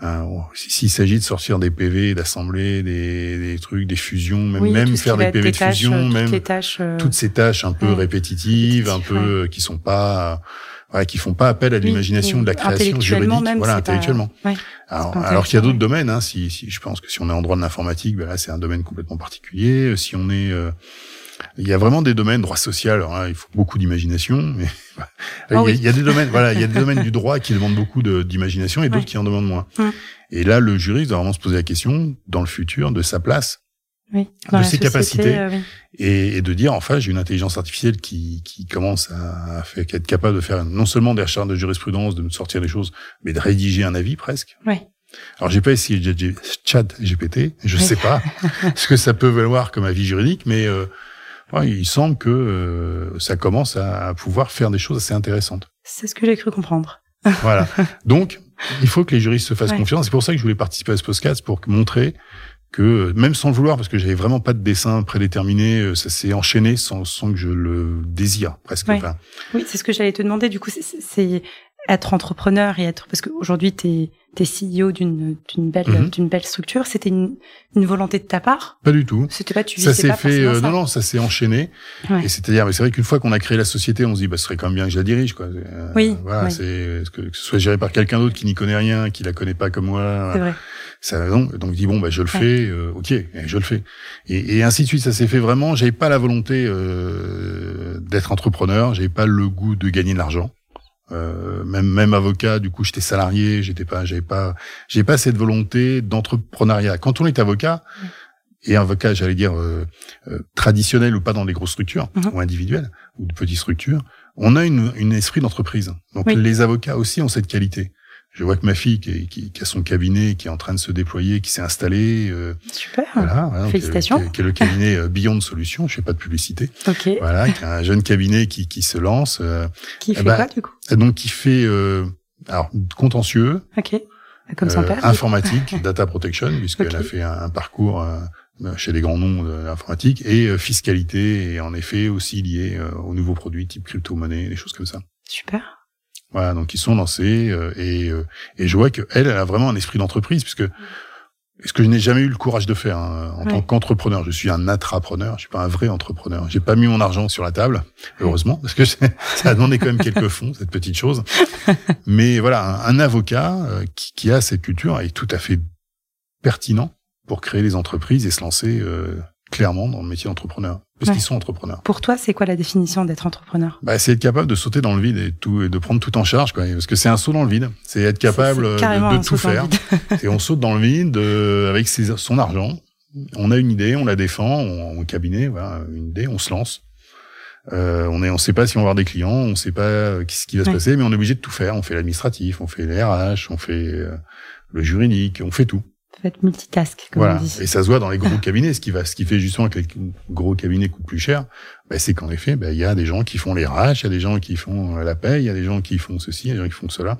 B: euh, S'il s'agit de sortir des PV, d'assembler des, des, trucs, des fusions, même, même faire des PV de fusion, euh, même
A: toutes, tâches, euh...
B: toutes ces tâches un peu répétitives, un peu ouais. qui sont pas, voilà, qui font pas appel à l'imagination oui, de la création juridique,
A: même,
B: voilà, intellectuellement.
A: Pas... Ouais,
B: alors, alors qu'il y a d'autres domaines, hein, si, si, je pense que si on est en droit de l'informatique, ben là c'est un domaine complètement particulier. Si on est euh, il y a vraiment des domaines droit social. Alors là, il faut beaucoup d'imagination, mais
A: Ah
B: il, y a,
A: oui.
B: il, y a, des domaines, voilà, il y a des domaines du droit qui demandent beaucoup d'imagination et d'autres
A: Ouais.
B: qui en demandent moins.
A: Hum.
B: Et là, le juriste doit vraiment se poser la question dans le futur de sa place
A: oui.
B: de ses
A: société,
B: capacités.
A: euh, oui.
B: et, et de dire enfin j'ai une intelligence artificielle qui, qui commence à, à être capable de faire non seulement des recherches de jurisprudence, de me sortir des choses, mais de rédiger un avis presque.
A: Ouais.
B: Alors j'ai pas essayé chat GPT, je
A: Oui.
B: sais pas ce que ça peut valoir comme avis juridique, mais euh, ouais, il semble que euh, ça commence à, à pouvoir faire des choses assez intéressantes.
A: C'est ce que j'ai cru comprendre.
B: Voilà. Donc, il faut que les juristes se fassent
A: Ouais.
B: confiance. C'est pour ça que je voulais participer à ce podcast pour montrer que, même sans le vouloir, parce que j'avais vraiment pas de dessin prédéterminé, euh, ça s'est enchaîné sans, sans que je le désire, presque.
A: Ouais.
B: Enfin,
A: Oui, c'est ce que j'allais te demander. Du coup, c'est être entrepreneur et être parce qu'aujourd'hui t'es t'es CEO d'une d'une belle
B: Mhm.
A: d'une belle structure. C'était une, une volonté de ta part?
B: pas du tout.
A: C'était pas tu
B: Ça s'est fait, euh, non, non, ça s'est enchaîné.
A: Ouais.
B: Et c'est-à-dire, mais c'est vrai qu'une fois qu'on a créé la société, on se dit, bah, ce serait quand même bien que je la dirige, quoi. Euh,
A: Oui,
B: Voilà,
A: oui.
B: c'est, que, que ce soit géré par quelqu'un d'autre qui n'y connaît rien, qui la connaît pas comme moi.
A: C'est vrai.
B: Ça, donc, donc je dis bon, bah, je le fais, euh, ok, je le fais. Et, et ainsi de suite, ça s'est fait vraiment. J'avais pas la volonté euh, d'être entrepreneur, j'avais pas le goût de gagner de l'argent. Euh, même même avocat, du coup, j'étais salarié, j'étais pas, j'avais pas, j'ai pas cette volonté d'entrepreneuriat. Quand on est avocat et avocat, j'allais dire euh, euh, traditionnel ou pas dans des grosses structures
A: Mhm.
B: ou individuelles ou de petites structures, on a une, une esprit d'entreprise. Donc
A: Oui.
B: les avocats aussi ont cette qualité. Je vois que ma fille qui, est- qui, qui a son cabinet, qui est en train de se déployer, qui s'est installée, euh,
A: Super.
B: voilà, voilà, donc,
A: Félicitations.
B: euh, qui, est- qui est le cabinet euh, Beyond Solutions, je fais pas de publicité,
A: Ok.
B: voilà, qui est un jeune cabinet qui, qui se lance, euh,
A: Qui
B: Eh
A: fait
B: ben,
A: quoi du coup?
B: donc qui fait euh, alors contentieux,
A: Ok. Comme son
B: euh,
A: père.
B: informatique, data protection, puisqu'elle a fait un, un parcours euh, chez les grands noms de l'informatique, et euh, fiscalité, et en effet aussi lié euh, aux nouveaux produits type crypto-monnaie, des choses comme ça.
A: Super.
B: Voilà, donc ils sont lancés, euh, et, euh, et je vois qu'elle, elle a vraiment un esprit d'entreprise, puisque ce que je n'ai jamais eu le courage de faire hein, en
A: Ouais.
B: tant qu'entrepreneur. Je suis un intrapreneur, je suis pas un vrai entrepreneur. J'ai pas mis mon argent sur la table, heureusement, parce que ça a demandé quand même quelques fonds, cette petite chose. Mais voilà, un, un avocat euh, qui, qui a cette culture est tout à fait pertinent pour créer les entreprises et se lancer euh, clairement dans le métier d'entrepreneur, parce
A: Ouais.
B: qu'ils sont entrepreneurs.
A: Pour toi, c'est quoi la définition d'être entrepreneur?
B: Bah, c'est être capable de sauter dans le vide et tout et de prendre tout en charge, quoi. Parce que c'est un saut dans le vide. C'est être capable de, tout faire. Et on saute dans le vide euh, avec ses- son argent. On a une idée, on la défend, on, cabinet, voilà, une idée, on se lance. Euh, on est, on sait pas si on va avoir des clients, on sait pas euh, ce qui va se
A: Ouais.
B: passer, mais on est obligé de tout faire. On fait l'administratif, on fait les RH, on fait euh, le juridique, on fait tout.
A: Être multitask, comme
B: Voilà.
A: on dit.
B: Et ça se voit dans les gros cabinets. Ce qui va, ce qui fait justement que les gros cabinets coûtent plus cher, bah, c'est qu'en effet, bah, il y a des gens qui font les RH, il y a des gens qui font euh, la paie, il y a des gens qui font ceci, il y a des gens qui font cela.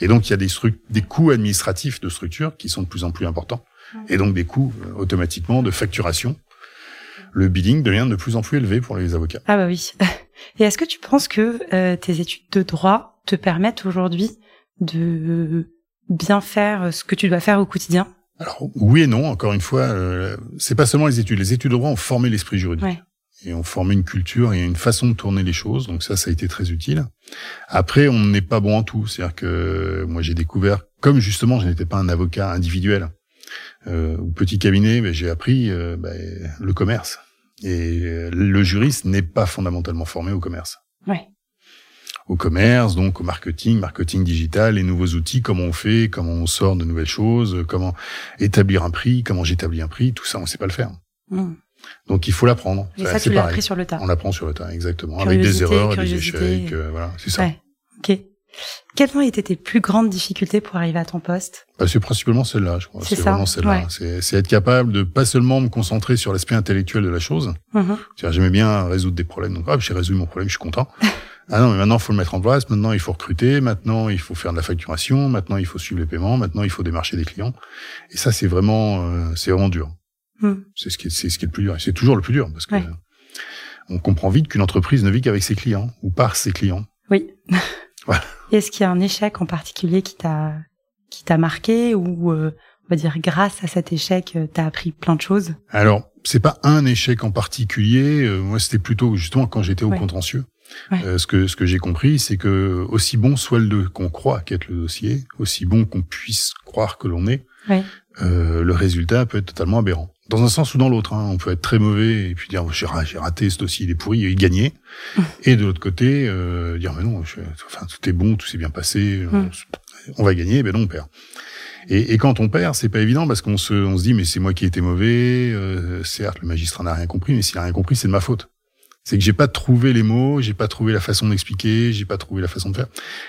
B: Et donc, il y a des des coûts administratifs de structure qui sont de plus en plus importants. Et donc, des coûts euh, automatiquement de facturation. Le billing devient de plus en plus élevé pour les avocats.
A: Ah bah oui. Et est-ce que tu penses que euh, tes études de droit te permettent aujourd'hui de bien faire ce que tu dois faire au quotidien?
B: Alors oui et non. Encore une fois, euh, c'est pas seulement les études. Les études de droit ont formé l'esprit juridique. Et ont formé une culture et une façon de tourner les choses. Donc ça, ça a été très utile. Après, on n'est pas bon en tout. C'est-à-dire que moi, j'ai découvert, comme justement, je n'étais pas un avocat individuel euh, ou petit cabinet, mais j'ai appris euh, bah, le commerce. Et euh, le juriste n'est pas fondamentalement formé au commerce.
A: Ouais
B: au commerce, donc au marketing, marketing digital, les nouveaux outils, comment on fait, comment on sort de nouvelles choses, comment établir un prix, comment j'établis un prix, tout ça, on sait pas le faire. Hmm. Donc il faut l'apprendre.
A: Et ça, tu l'as appris sur le tas.
B: On l'apprend sur le tas, exactement, avec des erreurs, des échecs, euh, voilà, c'est ça.
A: Ouais. Ok. Quelles ont été tes plus grandes difficultés pour arriver à ton poste?
B: Bah, C'est principalement celle-là, je crois. C'est vraiment celle-là. C'est être capable de pas seulement me concentrer sur l'aspect intellectuel de la chose. Mm J'aimais bien résoudre des problèmes. Donc, hop, j'ai résolu mon problème, je suis content. Ah non, mais maintenant, il faut le mettre en place. Maintenant, il faut recruter. Maintenant, il faut faire de la facturation. Maintenant, il faut suivre les paiements. Maintenant, il faut démarcher des clients. Et ça, c'est vraiment, euh, c'est vraiment dur. Hmm. C'est ce qui est, c'est ce qui est le plus dur. Et c'est toujours le plus dur parce que on comprend vite qu'une entreprise ne vit qu'avec ses clients ou par ses clients.
A: Oui. voilà. Est-ce qu'il y a un échec en particulier qui t'a, qui t'a marqué ou, euh, on va dire, grâce à cet échec, euh, t'as appris plein de choses?
B: Alors, c'est pas un échec en particulier. moi, c'était plutôt justement quand j'étais au contentieux. Euh, ce que ce que j'ai compris, c'est que aussi bon soit le qu'on croit qu'être le dossier, aussi bon qu'on puisse croire que l'on est, euh, le résultat peut être totalement aberrant. Dans un sens ou dans l'autre, hein. on peut être très mauvais et puis dire j'ai raté ce dossier, il est pourri, il gagné. et de l'autre côté, euh, dire mais non, enfin tout est bon, tout s'est bien passé, on, on, va gagner, ben non on perd. Et, et, quand on perd, c'est pas évident parce qu'on se, on se dit mais c'est moi qui ai été mauvais. Euh, certes, le magistrat n'a rien compris, mais s'il a rien compris, c'est de ma faute c'est que j'ai pas trouvé les mots, j'ai pas trouvé la façon d'expliquer, j'ai pas trouvé la façon de faire.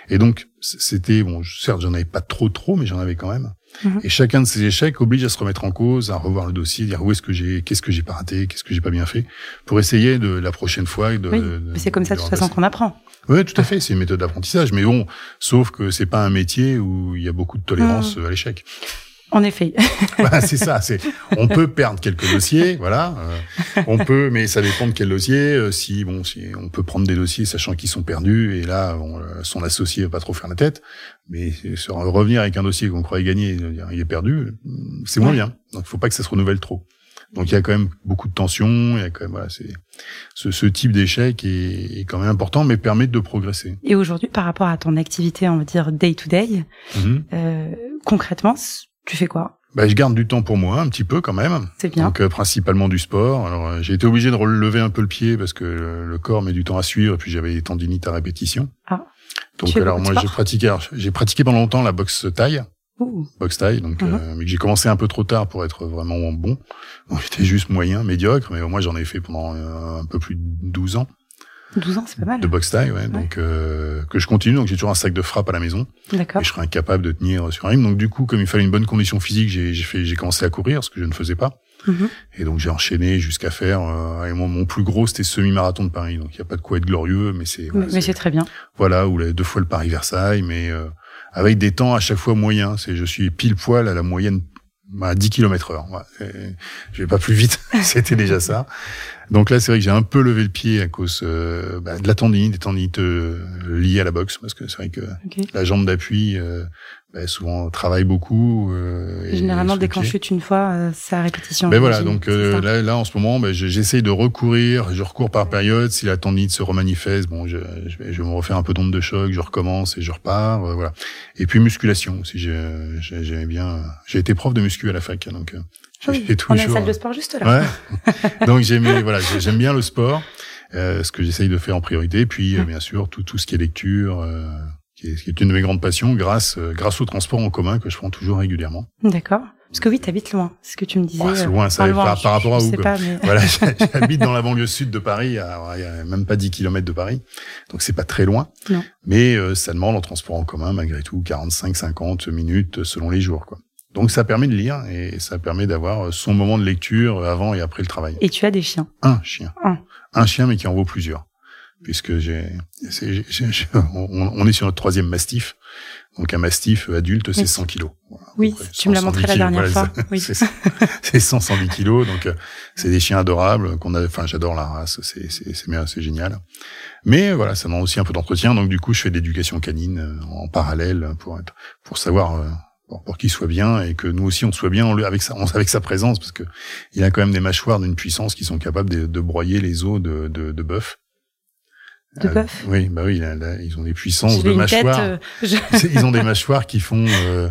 B: Et donc c'était bon, certes j'en avais pas trop trop, mais j'en avais quand même. Mhm. Et chacun de ces échecs oblige à se remettre en cause, à revoir le dossier, dire où est-ce que j'ai, qu'est-ce que j'ai pas raté, qu'est-ce que j'ai pas bien fait, pour essayer de la prochaine fois. De,
A: oui, c'est comme ça de toute façon qu'on apprend.
B: Oui, tout à fait, c'est une méthode d'apprentissage. Mais bon, sauf que c'est pas un métier où il y a beaucoup de tolérance mhm. à l'échec.
A: En effet.
B: bah, c'est ça. C'est on peut perdre quelques dossiers, voilà. Euh, on peut, mais ça dépend de quel dossier. Euh, si bon, si on peut prendre des dossiers sachant qu'ils sont perdus et là, bon, euh, son associé va pas trop faire la tête. Mais sur revenir avec un dossier qu'on croyait gagner, il est perdu, c'est moins bien. Donc, il faut pas que ça se renouvelle trop. Donc il y a quand même beaucoup de tensions, il y a quand même voilà, c'est ce, ce type d'échec est, est, quand même important, mais permet de progresser.
A: Et aujourd'hui, par rapport à ton activité, on va dire day to day, mm-hmm. euh, concrètement, tu fais quoi?
B: Bah, je garde du temps pour moi, un petit peu quand même.
A: C'est bien.
B: Donc euh, principalement du sport. Alors euh, j'ai été obligé de relever un peu le pied parce que le, corps met du temps à suivre et puis j'avais des tendinites à répétition.
A: Ah.
B: Donc alors moi j'ai pratiqué, j'ai pratiqué pendant longtemps la boxe taille. Boxe taille, donc uh-huh. euh, mais j'ai commencé un peu trop tard pour être vraiment bon. Donc j'étais juste moyen, médiocre, mais au moins j'en ai fait pendant un peu plus de 12 ans.
A: 12 ans, c'est pas mal.
B: De boxe taille, ouais. Donc euh, que je continue. Donc j'ai toujours un sac de frappe à la maison.
A: D'accord.
B: Et je serais incapable de tenir sur un ring. Donc du coup, comme il fallait une bonne condition physique, j'ai fait, j'ai commencé à courir, ce que je ne faisais pas. Mm-hmm. Et donc j'ai enchaîné jusqu'à faire. Euh, et mon, mon, plus gros, c'était semi-marathon de Paris. Donc il y a pas de quoi être glorieux, mais c'est.
A: mais c'est très bien.
B: Voilà, ou deux fois le Paris Versailles, mais euh, avec des temps à chaque fois moyens. C'est je suis pile poil à la moyenne à 10 km heure. Ouais, je vais pas plus vite, c'était déjà ça. Donc là, c'est vrai que j'ai un peu levé le pied à cause euh, bah, de la tendinite, des tendinites euh, liées à la boxe, parce que c'est vrai que la jambe d'appui euh, bah, souvent travaille beaucoup.
A: Généralement, dès qu'on chute une fois, c'est à répétition.
B: Ben voilà, donc là, là, en ce moment, ben, j'essaye de recourir, je recours par période. Si la tendinite se remanifeste, bon, je, je, vais, je vais me refaire un peu d'onde de choc, je recommence et je repars, voilà. Et puis musculation aussi, j'aimais bien. J'ai été prof de muscu à la fac, donc
A: oui, on a une salle de sport juste là.
B: Ouais. Donc j'aime voilà, j'aime bien le sport, euh, ce que j'essaye de faire en priorité. Puis euh, bien sûr tout tout ce qui est lecture, euh, qui, est, qui, est, une de mes grandes passions, grâce euh, grâce au transport en commun que je prends toujours régulièrement.
A: D'accord. Parce que oui, tu habites loin, ce que tu me disais. Ouais,
B: c'est loin, ça loin, par, par, rapport à où pas, mais... Voilà, j'habite dans la banlieue sud de Paris, y a même pas 10 km de Paris, donc c'est pas très loin.
A: Non.
B: Mais ça demande en transport en commun malgré tout 45-50 minutes selon les jours, quoi. Donc ça permet de lire et ça permet d'avoir son moment de lecture avant et après le travail.
A: Et tu as des chiens?
B: Un chien.
A: Un.
B: Un chien, mais qui en vaut plusieurs. Puisque j'ai, on, est sur notre troisième mastif. Donc un mastif adulte, c'est 100 kilos.
A: oui, tu me l'as montré la dernière fois. Oui.
B: C'est 100, 110 kilos. Donc euh, c'est des chiens adorables qu'on a. Enfin, j'adore la race. C'est c'est c'est génial. Mais voilà, ça demande aussi un peu d'entretien. Donc du coup, je fais de l'éducation canine euh, en parallèle pour être, pour savoir euh, pour, pour qu'il soit bien et que nous aussi on soit bien avec sa avec sa présence parce que il a quand même des mâchoires d'une puissance qui sont capables de, de broyer les os de, de, de bœuf.
A: De bœuf.
B: oui, bah oui, ils ont des puissances de mâchoires. Euh, ils ont des mâchoires qui font, euh,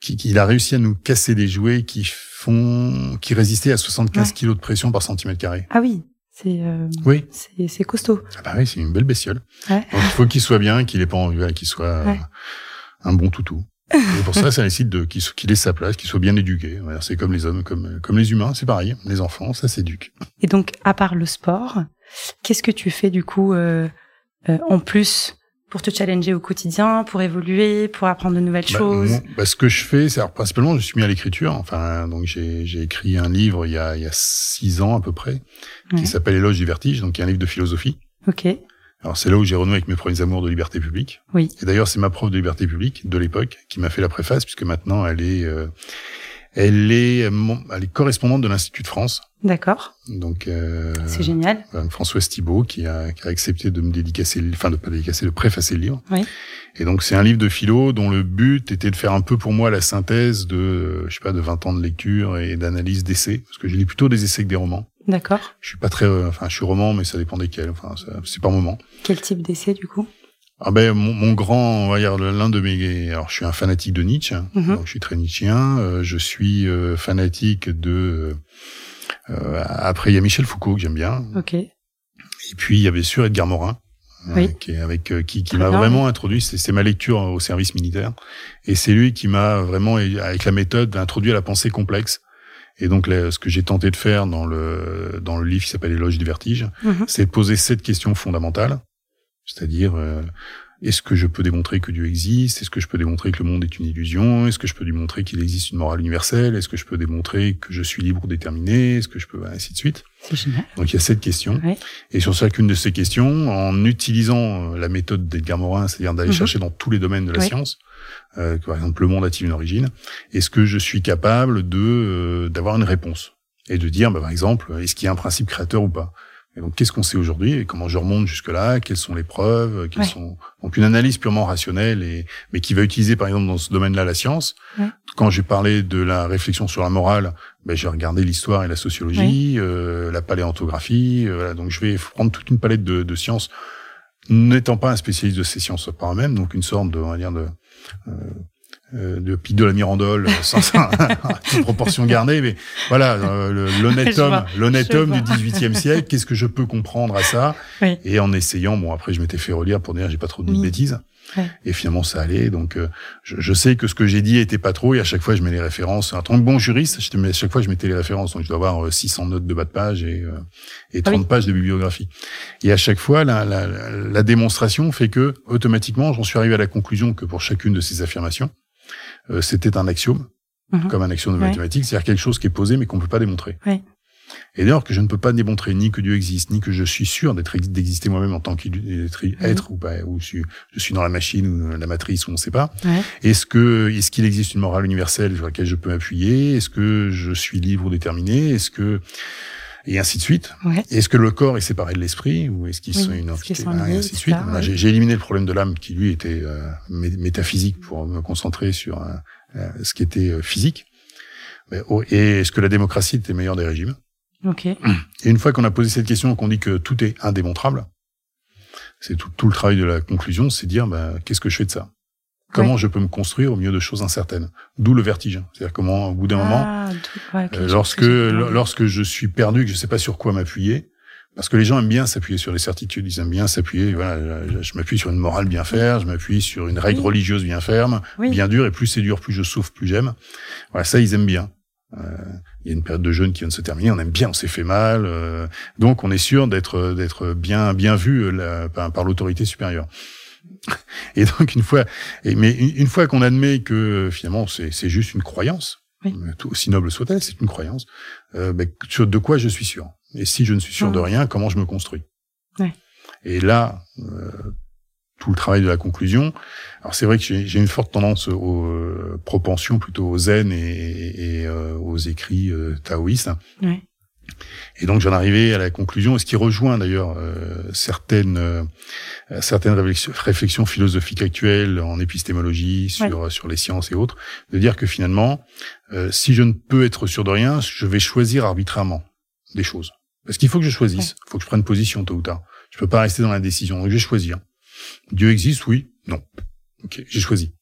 B: qui, il a réussi à nous casser des jouets qui font, qui résistaient à 75 kg de pression par centimètre carré.
A: Ah oui. C'est euh,
B: oui.
A: c'est costaud.
B: Ah bah oui, c'est une belle bestiole. Ouais. Donc, il faut qu'il soit bien, qu'il ait pas envie, qu'il soit euh, un bon toutou. Et pour ça, ça nécessite de qu'il ait sa place, qu'il soit bien éduqué. C'est comme les hommes, comme comme les humains, c'est pareil. Les enfants, ça s'éduque.
A: Et donc, à part le sport, qu'est-ce que tu fais du coup euh, euh, en plus pour te challenger au quotidien, pour évoluer, pour apprendre de nouvelles bah, choses
B: bah, Ce que je fais, c'est principalement, je suis mis à l'écriture. Enfin, donc j'ai écrit un livre il y a, il y a six ans à peu près, qui s'appelle Éloge du vertige, donc qui est un livre de philosophie.
A: Ok.
B: Alors c'est là où j'ai renoué avec mes premiers amours de liberté publique.
A: Oui.
B: Et d'ailleurs c'est ma prof de liberté publique de l'époque qui m'a fait la préface puisque maintenant elle est euh, elle est elle est correspondante de l'Institut de France.
A: D'accord.
B: Donc euh,
A: c'est génial.
B: Françoise Thibault qui a, qui a accepté de me dédicacer, enfin de pas dédicacer, de préfacer le livre.
A: Oui.
B: Et donc c'est un livre de philo dont le but était de faire un peu pour moi la synthèse de je sais pas de 20 ans de lecture et d'analyse d'essais parce que je lis plutôt des essais que des romans.
A: D'accord.
B: Je suis pas très, euh, enfin, je suis roman, mais ça dépend desquels. Enfin, c'est par moment.
A: Quel type d'essai du coup?
B: Ah ben, mon, mon grand, on va dire l'un de mes. Alors, je suis un fanatique de Nietzsche, mhm. donc je suis très Nietzschean. Euh, je suis euh, fanatique de. après, il y a Michel Foucault que j'aime bien.
A: Ok.
B: Et puis il y avait sûr Edgar Morin.
A: Oui.
B: qui, avec qui, qui m'a vraiment introduit, c'est ma lecture au service militaire, et c'est lui qui m'a vraiment, avec la méthode, introduit à la pensée complexe, et donc, ce que j'ai tenté de faire dans le dans le livre qui s'appelle Éloge du vertige, mhm. c'est de poser cette question fondamentale, c'est-à-dire euh, est-ce que je peux démontrer que Dieu existe? Est-ce que je peux démontrer que le monde est une illusion? Est-ce que je peux démontrer qu'il existe une morale universelle? Est-ce que je peux démontrer que je suis libre déterminé? Est-ce que je peux ainsi de suite. Donc il y a cette question. Et sur chacune de ces questions, en utilisant euh, la méthode d'Edgar Morin, c'est-à-dire d'aller mhm. chercher dans tous les domaines de la science, euh, par exemple le monde a-t-il une origine? Est-ce que je suis capable de euh, d'avoir une réponse? Et de dire, bah, par exemple, est-ce qu'il y a un principe créateur ou pas? Et donc, qu'est-ce qu'on sait aujourd'hui? Et comment je remonte jusque-là? Quelles sont les preuves? Quelles sont donc une analyse purement rationnelle et mais qui va utiliser par exemple dans ce domaine-là la science. Quand j'ai parlé de la réflexion sur la morale, ben, j'ai regardé l'histoire et la sociologie, euh, la paléontologie. Euh, voilà. Donc, je vais prendre toute une palette de, de sciences, n'étant pas un spécialiste de ces sciences par eux-mêmes, donc une sorte de, on va dire de de Pic de la Mirandole, euh, sans une proportion gardée, mais voilà, euh, l'honnête homme, l'honnête homme du XVIIIe siècle, qu'est-ce que je peux comprendre à ça? Et en essayant, bon après je m'étais fait relire pour dire j'ai pas trop de bêtises, et finalement ça allait. Donc je, je, sais que ce que j'ai dit était pas trop, et à chaque fois je mets les références. En tant que bon juriste, je à chaque fois je mettais les références, donc je dois avoir 600 notes de bas de page et, et 30 ah pages de bibliographie. Et à chaque fois, la, la, la démonstration fait que automatiquement j'en suis arrivé à la conclusion que pour chacune de ces affirmations euh, c'était un axiome, mhm. comme un axiome de mathématiques, c'est-à-dire quelque chose qui est posé mais qu'on ne peut pas démontrer. Et d'ailleurs que je ne peux pas démontrer ni que Dieu existe, ni que je suis sûr d'être d'exister moi-même en tant qu'être mhm. ou pas, ou je, suis dans la machine ou la matrice ou on ne sait pas. Est-ce que est-ce qu'il existe une morale universelle sur laquelle je peux m'appuyer? Est-ce que je suis libre ou déterminé? Est-ce que et ainsi de suite. Est-ce que le corps est séparé de l'esprit ou est-ce qu'ils sont une entité et ainsi de suite. J'ai éliminé le problème de l'âme qui lui était euh, métaphysique pour me concentrer sur euh, euh, ce qui était physique. Oh, et est-ce que la démocratie était meilleure des régimes?
A: Ok. Et
B: une fois qu'on a posé cette question, qu'on dit que tout est indémontrable, c'est tout, tout, le travail de la conclusion, c'est dire bah, qu'est-ce que je fais de ça? Comment je peux me construire au milieu de choses incertaines? D'où le vertige. C'est-à-dire comment, au bout d'un ah, moment, euh, lorsque lorsque je suis perdu, que je sais pas sur quoi m'appuyer, parce que les gens aiment bien s'appuyer sur les certitudes, ils aiment bien s'appuyer. Voilà, je, m'appuie sur une morale bien faire, je m'appuie sur une règle religieuse bien ferme, bien dure, et plus c'est dur, plus je souffre, plus j'aime. Voilà, ça ils aiment bien. Euh, il y a une période de jeûne qui vient de se terminer, on aime bien, on s'est fait mal, euh, donc on est sûr d'être d'être bien bien vu par l'autorité supérieure. Et donc une fois, mais une, fois qu'on admet que finalement c'est juste une croyance, oui. aussi noble soit-elle, c'est une croyance. Euh, ben, de quoi je suis sûr Et si je ne suis sûr de rien, comment je me construis? Et là, euh, tout le travail de la conclusion. Alors c'est vrai que j'ai une forte tendance aux euh, propensions plutôt aux zen et, et, aux écrits taoïstes. Et donc j'en arrivais à la conclusion, et ce qui rejoint d'ailleurs euh, certaines euh, certaines réflexions, philosophiques actuelles en épistémologie sur sur les sciences et autres, de dire que finalement, euh, si je ne peux être sûr de rien, je vais choisir arbitrairement des choses. Parce qu'il faut que je choisisse, il faut que je prenne position tôt ou tard. Je peux pas rester dans la décision, donc je vais choisir. Dieu existe, oui, non. J'ai choisi.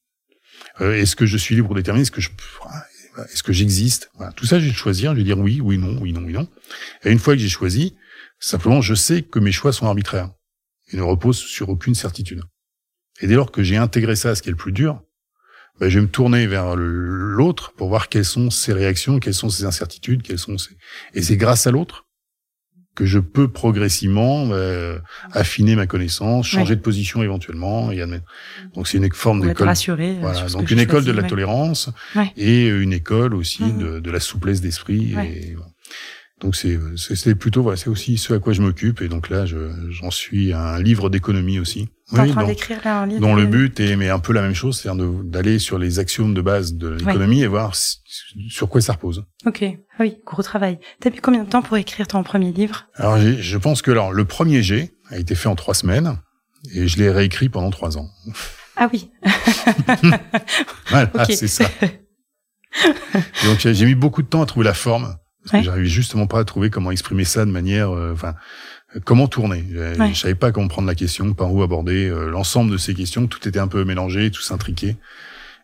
B: Est-ce que je suis libre pour déterminer ce que je est-ce que j'existe? Voilà. Tout ça, j'ai choisir. Je vais dire oui, oui, non, oui, non, oui, non. Et une fois que j'ai choisi, simplement, je sais que mes choix sont arbitraires et ne reposent sur aucune certitude. Et dès lors que j'ai intégré ça, ce qui est le plus dur, ben, je vais me tourner vers l'autre pour voir quelles sont ses réactions, quelles sont ses incertitudes, quelles sont ses... Et c'est grâce à l'autre que je peux progressivement euh, affiner ma connaissance, changer de position éventuellement et admettre. Donc c'est une forme d'école.
A: rassuré.
B: Euh, voilà, donc une école de la tolérance et une école aussi mmh. de, de, la souplesse d'esprit. Et, donc c'est c'est plutôt voilà c'est aussi ce à quoi je m'occupe et donc là j'en suis à un livre d'économie aussi.
A: Oui, en train d'écrire un livre.
B: Dont le but est mais un peu la même chose, c'est-à-dire d'aller sur les axiomes de base de l'économie et voir sur quoi ça repose.
A: Ok, ah oui, gros travail. T'as mis combien de temps pour écrire ton premier livre?
B: Alors je pense que alors le premier G a été fait en trois semaines et je l'ai réécrit pendant trois ans.
A: Ah oui.
B: voilà, c'est ça. donc j'ai mis beaucoup de temps à trouver la forme parce que j'arrivais justement pas à trouver comment exprimer ça de manière, euh, enfin, comment tourner? Je savais pas comment prendre la question, par où aborder euh, l'ensemble de ces questions. Tout était un peu mélangé, tout s'intriquait.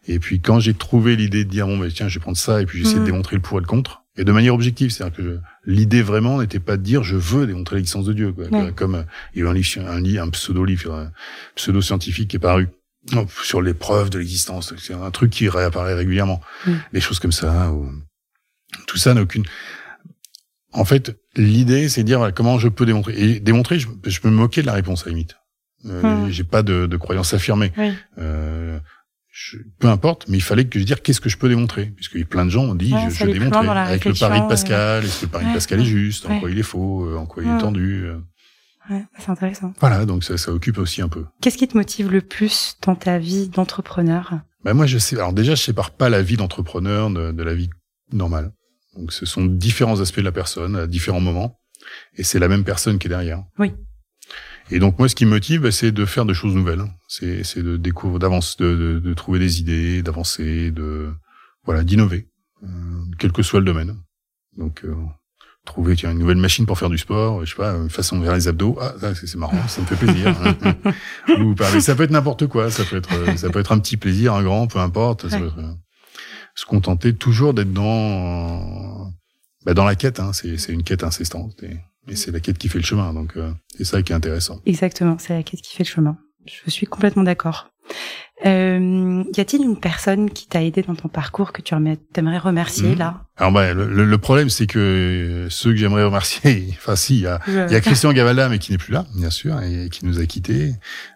B: Et puis quand j'ai trouvé l'idée de dire bon, ben, tiens, je vais prendre ça et puis j'essaie de mm. démontrer le pour et le contre, et de manière objective, c'est-à-dire que l'idée vraiment n'était pas de dire je veux démontrer l'existence de Dieu, quoi. comme euh, il y a eu un livre, un, livre, un pseudo livre, pseudo scientifique qui est paru sur les preuves de l'existence. C'est un truc qui réapparaît régulièrement, mm. des choses comme ça. Ou tout ça n'a aucune. En fait, l'idée, c'est de dire comment je peux démontrer. Et démontrer, je, peux me moquer de la réponse à la limite. Euh, hmm. J'ai pas de, de, croyance affirmée. Euh, je, peu importe, mais il fallait que je dise qu'est-ce que je peux démontrer, puisque plein de gens ont dit je, je démontre avec le pari de Pascal. Est-ce que le pari de Pascal est juste? En quoi il est faux? Euh, En quoi il est tendu? Euh.
A: Ouais, c'est intéressant.
B: Voilà, donc ça, ça occupe aussi un peu.
A: Qu'est-ce qui te motive le plus dans ta vie d'entrepreneur?
B: Ben moi, je sais. Alors déjà, je sépare pas la vie d'entrepreneur de, de la vie normale. Donc ce sont différents aspects de la personne à différents moments, et c'est la même personne qui est derrière.
A: Oui.
B: Et donc moi, ce qui me motive, bah, c'est de faire des choses nouvelles. C'est, de découvrir, d'avancer, de, de, trouver des idées, d'avancer, de voilà, d'innover, euh, quel que soit le domaine. Donc euh, trouver tiens, une nouvelle machine pour faire du sport, je sais pas, une façon de faire les abdos. Ah, c'est, marrant, ça me fait plaisir. Ou ça peut être n'importe quoi. Ça peut être, ça peut être un petit plaisir, un grand, peu importe. Ça peut être, se contenter toujours d'être dans bah, dans la quête. Hein. C'est une quête incessante. Et, c'est la quête qui fait le chemin. Donc euh, c'est ça qui est intéressant.
A: Exactement, c'est la quête qui fait le chemin. Je suis complètement d'accord. Euh, y a-t-il une personne qui t'a aidé dans ton parcours que tu aimerais remercier hmm. là?
B: Alors bah, le, le problème c'est que ceux que j'aimerais remercier, enfin si, il y a, y a Christian Gavalda mais qui n'est plus là, bien sûr, et qui nous a quittés.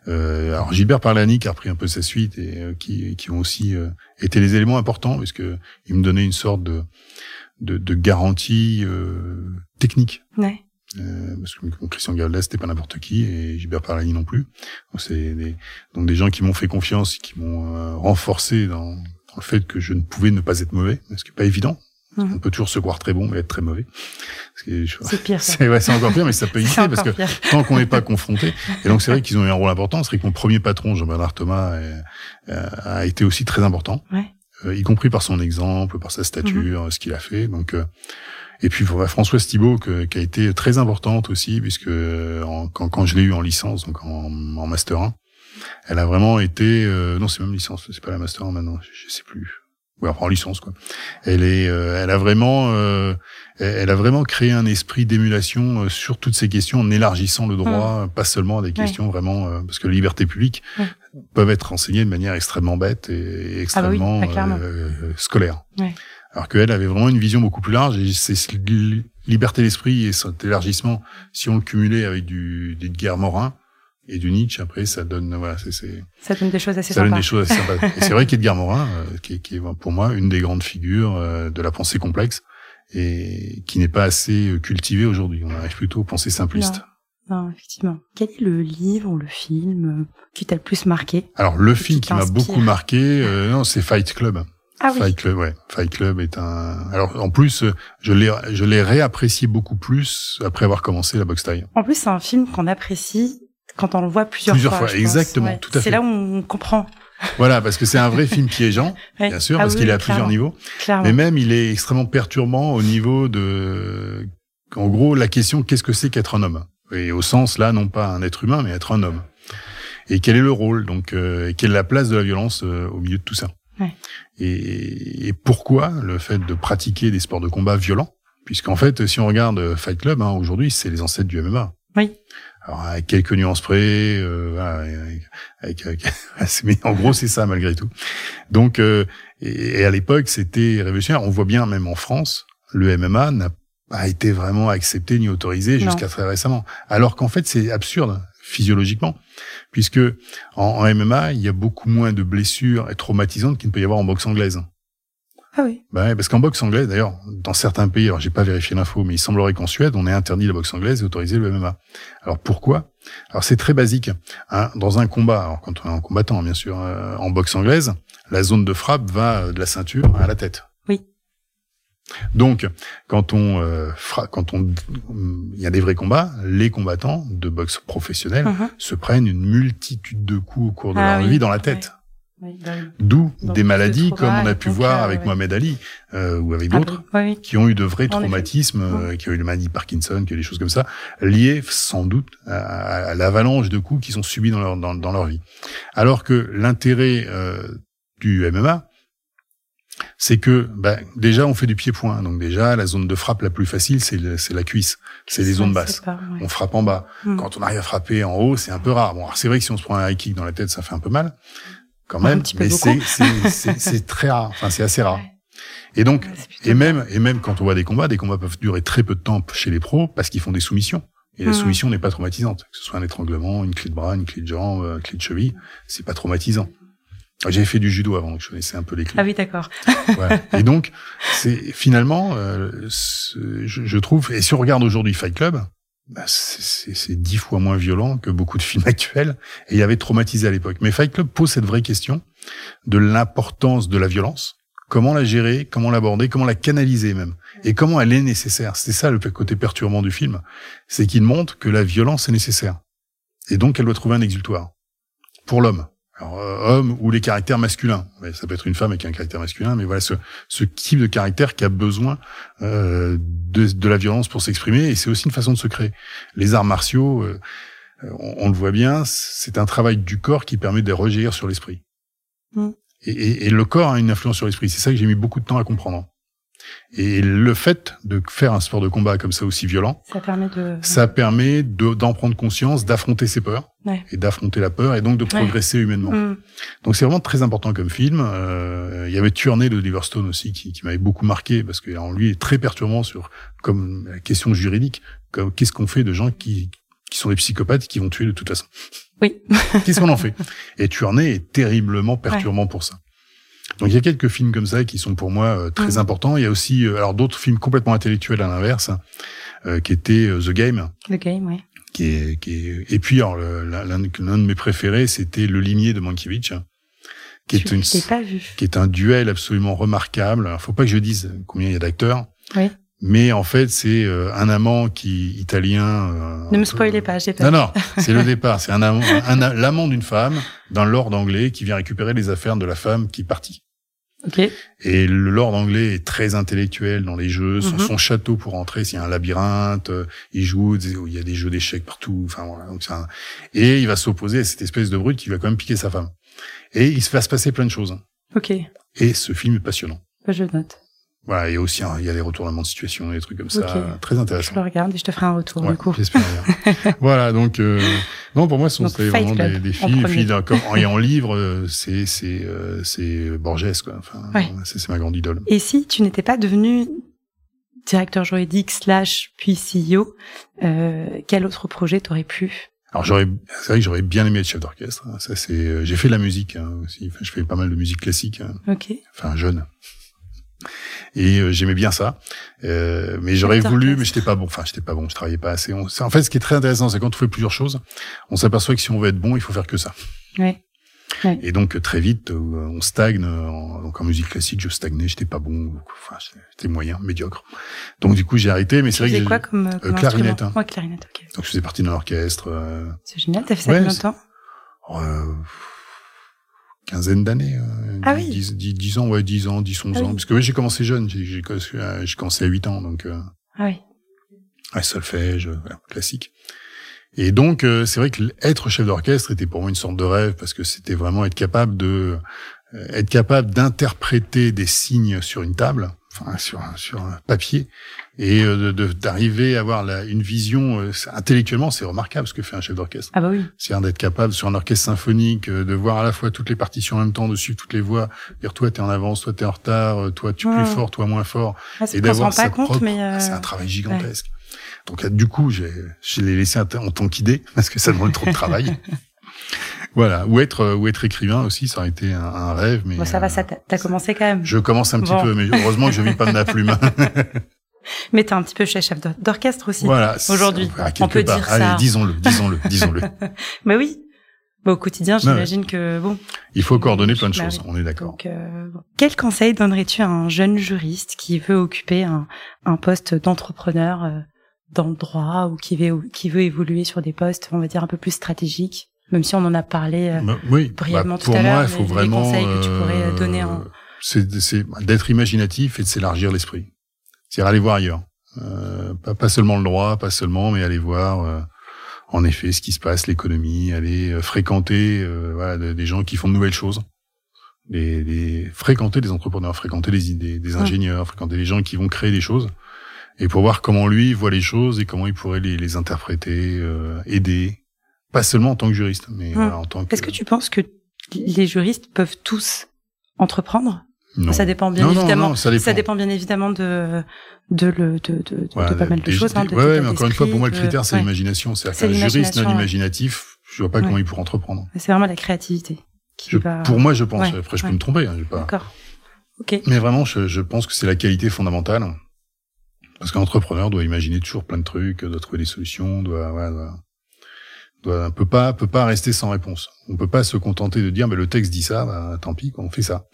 B: Euh, alors Gilbert Parlani qui a repris un peu sa suite et euh, qui, qui ont aussi euh, été les éléments importants parce que ils me donnaient une sorte de de, de garantie euh, technique.
A: Ouais.
B: Euh, parce que Christian Gavalda c'était pas n'importe qui et Gilbert Parlani non plus. Donc c'est des, donc des gens qui m'ont fait confiance, qui m'ont euh, renforcé dans, dans, le fait que je ne pouvais ne pas être mauvais, ce qui est pas évident. Mhm. On peut toujours se croire très bon et être très mauvais.
A: C'est pire.
B: C'est ouais, encore pire, mais ça peut éviter parce que tant qu'on n'est pas confronté. Et donc c'est vrai qu'ils ont eu un rôle important. C'est vrai que mon premier patron, Jean-Bernard Thomas, euh, a été aussi très important.
A: Ouais.
B: Euh, y compris par son exemple, par sa stature, mhm. ce qu'il a fait. Donc et puis Françoise Thibault qui a été très importante aussi puisque euh, quand, quand je l'ai eu en licence, donc en, en master 1, elle a vraiment été euh, non c'est même licence, c'est pas la master 1 maintenant, je, je sais plus. Ouais, enfin en licence quoi. Elle est, euh, elle a vraiment, elle a vraiment créé un esprit d'émulation sur toutes ces questions en élargissant le droit, mmh. pas seulement à des questions vraiment parce que les libertés publiques peuvent être enseignées de manière extrêmement bête et, extrêmement ah bah oui, scolaire.
A: Ouais.
B: Alors qu'elle avait vraiment une vision beaucoup plus large et c'est liberté d'esprit et cet élargissement, si on le cumulait avec du d'Edgar Morin et du Nietzsche, après ça donne voilà, c'est
A: ça donne des choses assez
B: ça donne des choses assez sympas. et c'est vrai qu'Edgar Morin, euh, qui, qui, est pour moi une des grandes figures euh, de la pensée complexe et qui n'est pas assez euh, cultivée aujourd'hui. On arrive plutôt aux pensées simplistes.
A: Non, effectivement. Quel est le livre ou le film qui t'a le plus marqué?
B: Alors le film qui m'a beaucoup marqué, non, c'est Fight Club
A: Ah oui.
B: Fight Club, ouais. Fight Club est un. Alors en plus, je l'ai, je l'ai réapprécié beaucoup plus après avoir commencé la boxe taille.
A: En plus, c'est un film qu'on apprécie quand on le voit plusieurs,
B: Plusieurs
A: fois.
B: fois,
A: je pense.
B: exactement,
A: Ouais.
B: tout à fait.
A: C'est là où on comprend.
B: Voilà, parce que c'est un vrai film piégeant,
A: Ouais.
B: bien sûr,
A: Ah
B: parce
A: oui,
B: qu'il est à plusieurs niveaux.
A: Clairement.
B: Mais même, il est extrêmement perturbant au niveau de, en gros, la question qu'est-ce que c'est qu'être un homme? Et au sens là, non pas un être humain, mais être un homme. Et quel est le rôle Donc, euh, et quelle est la place de la violence euh, au milieu de tout ça?
A: Ouais.
B: et, et pourquoi le fait de pratiquer des sports de combat violents? Puisqu'en fait, si on regarde Fight Club, hein, aujourd'hui, c'est les ancêtres du MMA.
A: Oui.
B: Alors, avec quelques nuances près, euh, voilà, avec, avec- mais en gros, c'est ça malgré tout. Donc, euh, et, et à l'époque, c'était révolutionnaire. On voit bien, même en France, le MMA n'a pas été vraiment accepté ni autorisé jusqu'à très récemment. Alors qu'en fait, c'est absurde physiologiquement, puisque en, en MMA, il y a beaucoup moins de blessures et traumatisantes qu'il ne peut y avoir en boxe anglaise.
A: Ah oui.
B: Ouais, parce qu'en boxe anglaise, d'ailleurs, dans certains pays, alors j'ai pas vérifié l'info, mais il semblerait qu'en Suède, on ait interdit la boxe anglaise et autorisé le MMA. Alors pourquoi? Alors c'est très basique. Hein, dans un combat, alors quand on est en combattant, bien sûr, euh, en boxe anglaise, la zone de frappe va de la ceinture à la tête. Donc, quand on euh, fra- quand on, il y a des vrais combats, les combattants de boxe professionnelle
A: Mhm.
B: se prennent une multitude de coups au cours de
A: Ah
B: leur
A: oui,
B: vie dans la tête.
A: Oui.
B: D'où des
A: de
B: maladies comme on a pu voir
A: euh,
B: avec
A: ouais.
B: Mohamed Ali euh, ou avec
A: Ah
B: d'autres
A: oui,
B: qui ont eu de vrais traumatismes, euh, qui ont eu le maladie Parkinson, qui ont eu des choses comme ça, liées sans doute à, à l'avalanche de coups qu'ils ont subis dans leur dans, dans leur vie. Alors que l'intérêt euh, du MMA, c'est que bah, déjà on fait du pied-point, donc déjà la zone de frappe la plus facile c'est la cuisse, c'est les zones basses.
A: c'est pas- ouais.
B: On frappe en bas.
A: Mm.
B: Quand on arrive à frapper en haut, c'est un peu rare. Bon, c'est vrai que si on se prend un high kick dans la tête, ça fait un peu mal, quand même. mais c'est très rare. Enfin, c'est assez rare.
A: Ouais.
B: Et donc,
A: Ouais,
B: et même, et même quand on voit des combats, des combats peuvent durer très peu de temps chez les pros parce qu'ils font des soumissions. Et la
A: Mhm.
B: soumission n'est pas traumatisante. Que ce soit un étranglement, une clé de bras, une clé de jambe, une clé de cheville, c'est pas traumatisant. J'avais fait du judo avant, donc je connaissais un peu les clés.
A: Ah oui, d'accord.
B: Voilà. Et donc, c'est finalement, euh, je, je trouve, et si on regarde aujourd'hui Fight Club, bah, c'est- dix fois moins violent que beaucoup de films actuels, et il avait traumatisé à l'époque. Mais Fight Club pose cette vraie question de l'importance de la violence, comment la gérer, comment l'aborder, comment la canaliser même, et comment elle est nécessaire. C'est ça le côté perturbant du film, c'est qu'il montre que la violence est nécessaire, et donc elle doit trouver un exultoire pour l'homme. Alors, euh, homme ou les caractères masculins. Ça peut être une femme avec un caractère masculin, mais voilà ce, ce type de caractère qui a besoin euh, de, de la violence pour s'exprimer, et c'est aussi une façon de se créer. Les arts martiaux, euh, on, on le voit bien, c'est un travail du corps qui permet de rejaillir sur l'esprit.
A: Mm.
B: Et, et- et le corps a une influence sur l'esprit. C'est ça que j'ai mis beaucoup de temps à comprendre. Et le fait de faire un sport de combat comme ça aussi violent,
A: Ça permet de.
B: ça permet de- d'en prendre conscience, d'affronter ses peurs,
A: Ouais.
B: et d'affronter la peur, et donc de progresser humainement.
A: Mm.
B: Donc c'est vraiment très important comme film. Euh, il y avait Tuernay de Oliver Stone aussi qui, qui m'avait beaucoup marqué parce que en lui est très perturbant sur comme la question juridique. Comme qu'est-ce qu'on fait de gens qui qui sont des psychopathes qui vont tuer de toute façon?
A: Oui.
B: Qu'est-ce qu'on en fait? Et Tuernay est terriblement perturbant pour ça. Donc il y a quelques films comme ça qui sont pour moi euh, très
A: Mhm.
B: importants. Il y a aussi euh, alors d'autres films complètement intellectuels à l'inverse, euh, qui étaient euh, The Game,
A: Le game, ouais.
B: Qui est, qui est... et puis l'un de mes préférés, c'était Le Limier de Mankiewicz, qui est une qui est un duel absolument remarquable. Alors, faut pas que je dise combien il y a d'acteurs.
A: Oui.
B: Mais en fait, c'est euh, un amant qui italien. euh,
A: Ne me
B: peu-
A: spoilez pas, j'ai
B: Non,
A: pas.
B: non, c'est le départ. C'est un amant, l'amant d'une femme, d'un lord anglais qui vient récupérer les affaires de la femme qui est partie.
A: Ok.
B: Et le lord anglais est très intellectuel dans les jeux. Son,
A: Mhm.
B: son château pour entrer, c'est un labyrinthe. euh, Il joue, il y a des jeux d'échecs partout. Enfin voilà. Donc un- Et il va s'opposer à cette espèce de brute qui va quand même piquer sa femme. Et il se va se passer plein de choses.
A: Ok.
B: Et ce film est passionnant.
A: Bah, je note.
B: Voilà, il y a aussi il y a des retournements de situation, des trucs comme ça,
A: Ok.
B: très
A: Je
B: intéressant.
A: le regarde et je te ferai un retour
B: Ouais,
A: du coup.
B: j'espère bien. voilà, donc euh, non pour moi ce sont vraiment
A: Club,
B: des, des puis d'un- comme- et en livre c'est c'est euh, c'est Borges quoi. Enfin,
A: Ouais.
B: c'est ma grande idole.
A: Et si tu n'étais pas devenu directeur juridique slash puis CEO, euh, quel autre projet t'aurais pu?
B: Alors j'aurais, c'est vrai que j'aurais bien aimé être chef d'orchestre. hein. Ça c'est, euh, j'ai fait de la musique hein, aussi. Enfin, je fais pas mal de musique classique. hein.
A: Ok.
B: Enfin jeune. Et euh, j'aimais bien ça, Euh, mais j'aurais voulu, mais j'étais pas bon. Enfin, j'étais pas bon, je travaillais pas assez. On- en fait, ce qui est très intéressant, c'est quand on fait plusieurs choses, on s'aperçoit que si on veut être bon, il faut faire que ça.
A: Ouais.
B: Et donc très vite, on stagne. En, donc en musique classique, je stagnais, j'étais pas bon. Enfin, j'étais moyen, médiocre. Donc du coup, j'ai arrêté. Mais c'est vrai que
A: quoi comme, comme
B: clarinette. Hein.
A: Ouais, clarinette. Ok.
B: Donc je faisais partie d'un orchestre.
A: C'est génial. T'as fait ça ouais, combien de temps?
B: Quinzaine d'années.
A: Euh, ah oui.
B: 10, 10, ans, ouais, 10 ans, 10, 11 ah ans. Parce que oui, j'ai commencé jeune, j'ai, j'ai, commencé à 8 ans, donc. Euh,
A: ah oui.
B: Ouais, solfège, voilà, classique. Et donc, euh, c'est vrai que être chef d'orchestre était pour moi une sorte de rêve parce que c'était vraiment être capable de euh, être capable d'interpréter des signes sur une table sur sur un papier et euh, d'arriver à avoir la, une vision euh, intellectuellement c'est remarquable ce que fait un chef d'orchestre.
A: Ah bah oui.
B: C'est d'être capable sur un orchestre symphonique euh, de voir à la fois toutes les partitions en même temps, de suivre toutes les voix, dire toi t'es en avance, toi t'es en retard, toi tu es plus fort, toi moins fort,
A: ah, et d'avoir compte, mais
B: ah, c'est un travail gigantesque. Donc du coup j'ai je l'ai laissé en tant qu'idée parce que ça demande trop de travail. Voilà, ou être euh, ou être écrivain aussi, ça aurait été un, rêve. Mais
A: bon, ça va, ça t'as commencé quand même.
B: Je commence un petit peu, mais heureusement que je vis pas de ma plume.
A: mais t'es un petit peu chef d'orchestre aussi.
B: Voilà,
A: aujourd'hui, on peut dire
B: Allez, disons-le, disons-le, disons-le.
A: mais oui. Bah, au quotidien, j'imagine que bon.
B: Il faut coordonner plein de choses. On est d'accord.
A: Euh, quel conseil donnerais-tu à un jeune juriste qui veut occuper un, un poste d'entrepreneur euh, dans le droit ou qui veut qui veut évoluer sur des postes, on va dire un peu plus stratégiques même si on en a parlé euh,
B: bah, oui,
A: brièvement
B: bah,
A: tout à l'heure.
B: Pour moi, il faut vraiment.
A: conseils que tu pourrais donner en...
B: C'est d'être imaginatif et de s'élargir l'esprit. C'est aller voir ailleurs. Euh, pas, pas, seulement le droit, pas seulement, mais aller voir euh, en effet ce qui se passe, l'économie, aller euh, fréquenter voilà, des gens qui font de nouvelles choses. Les, les, fréquenter des entrepreneurs, fréquenter des, des, des ingénieurs, fréquenter les gens qui vont créer des choses, et pour voir comment lui voit les choses et comment il pourrait les, les interpréter, aider, pas seulement en tant que juriste, mais en tant que.
A: Est-ce que tu penses que les juristes peuvent tous entreprendre?
B: Non.
A: Ça dépend bien
B: non,
A: évidemment.
B: Non, ça, dépend.
A: ça, dépend. bien évidemment de de de, de, pas mal de choses. Hein,
B: ouais, mais encore une fois, pour moi, le critère, c'est l'imagination. C'est-à-dire qu'un juriste non imaginatif, je vois pas comment il pourrait entreprendre.
A: C'est vraiment la créativité. Qui
B: je,
A: va...
B: Pour moi, je pense. Après, je peux me tromper. Hein,
A: pas... D'accord. Ok.
B: Mais vraiment, je, je pense que c'est la qualité fondamentale. Parce qu'un entrepreneur doit imaginer toujours plein de trucs, doit trouver des solutions, doit, ouais, doit peut pas peut pas rester sans réponse. On peut pas se contenter de dire mais le texte dit ça, bah, tant pis, on fait ça.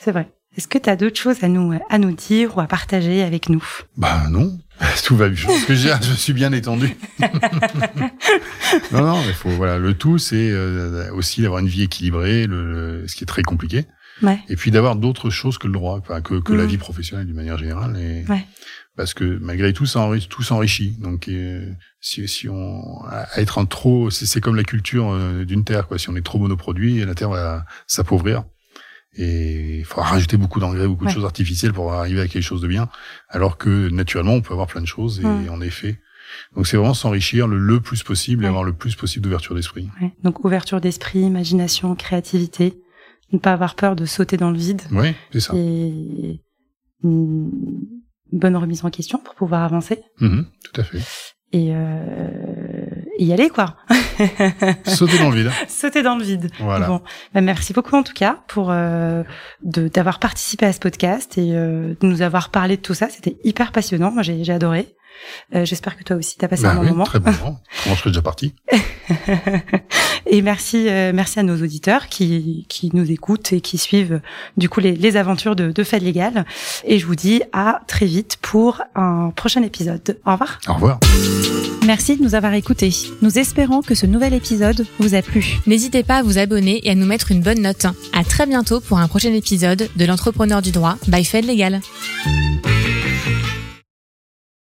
A: C'est vrai. Est-ce que tu as d'autres choses à nous à nous dire ou à partager avec nous?
B: Bah non, tout va bien. Je pense que je suis bien étendu. non non, il faut voilà, le tout c'est euh, aussi d'avoir une vie équilibrée, le, ce qui est très compliqué.
A: Ouais.
B: Et puis d'avoir d'autres choses que le droit, que, la mmh. vie professionnelle d'une manière générale. Et,
A: ouais
B: parce que malgré tout, ça enrichit, tout s'enrichit. Donc, euh, si, si on à être un trop, c'est comme la culture euh, d'une terre, quoi. Si on est trop monoproduit, la terre va s'appauvrir. Et il faudra rajouter beaucoup d'engrais, beaucoup de choses artificielles pour arriver à quelque chose de bien. Alors que naturellement, on peut avoir plein de choses. Et en effet, donc c'est vraiment s'enrichir le, le, plus possible et avoir le plus possible d'ouverture d'esprit.
A: Donc ouverture d'esprit, imagination, créativité, ne pas avoir peur de sauter dans le vide.
B: Oui, c'est ça.
A: Et bonne remise en question pour pouvoir avancer.
B: Mmh, tout à fait.
A: Et, euh, y aller quoi.
B: Sauter dans le vide.
A: Sauter dans le vide.
B: Voilà.
A: Bon, bah, merci beaucoup en tout cas pour euh, d'avoir participé à ce podcast et euh, de nous avoir parlé de tout ça. C'était hyper passionnant. Moi j'ai adoré. Euh, j'espère que toi aussi, t'as passé
B: bah
A: un bon
B: oui,
A: moment.
B: Très bon moment. Comment je serais déjà parti?
A: et merci, euh, merci à nos auditeurs qui, qui nous écoutent et qui suivent du coup les, les aventures de, de Fed Légal. Et je vous dis à très vite pour un prochain épisode. Au revoir.
B: Au revoir.
C: Merci de nous avoir écoutés. Nous espérons que ce nouvel épisode vous a plu. N'hésitez pas à vous abonner et à nous mettre une bonne note. À très bientôt pour un prochain épisode de l'entrepreneur du droit by Fed Légal.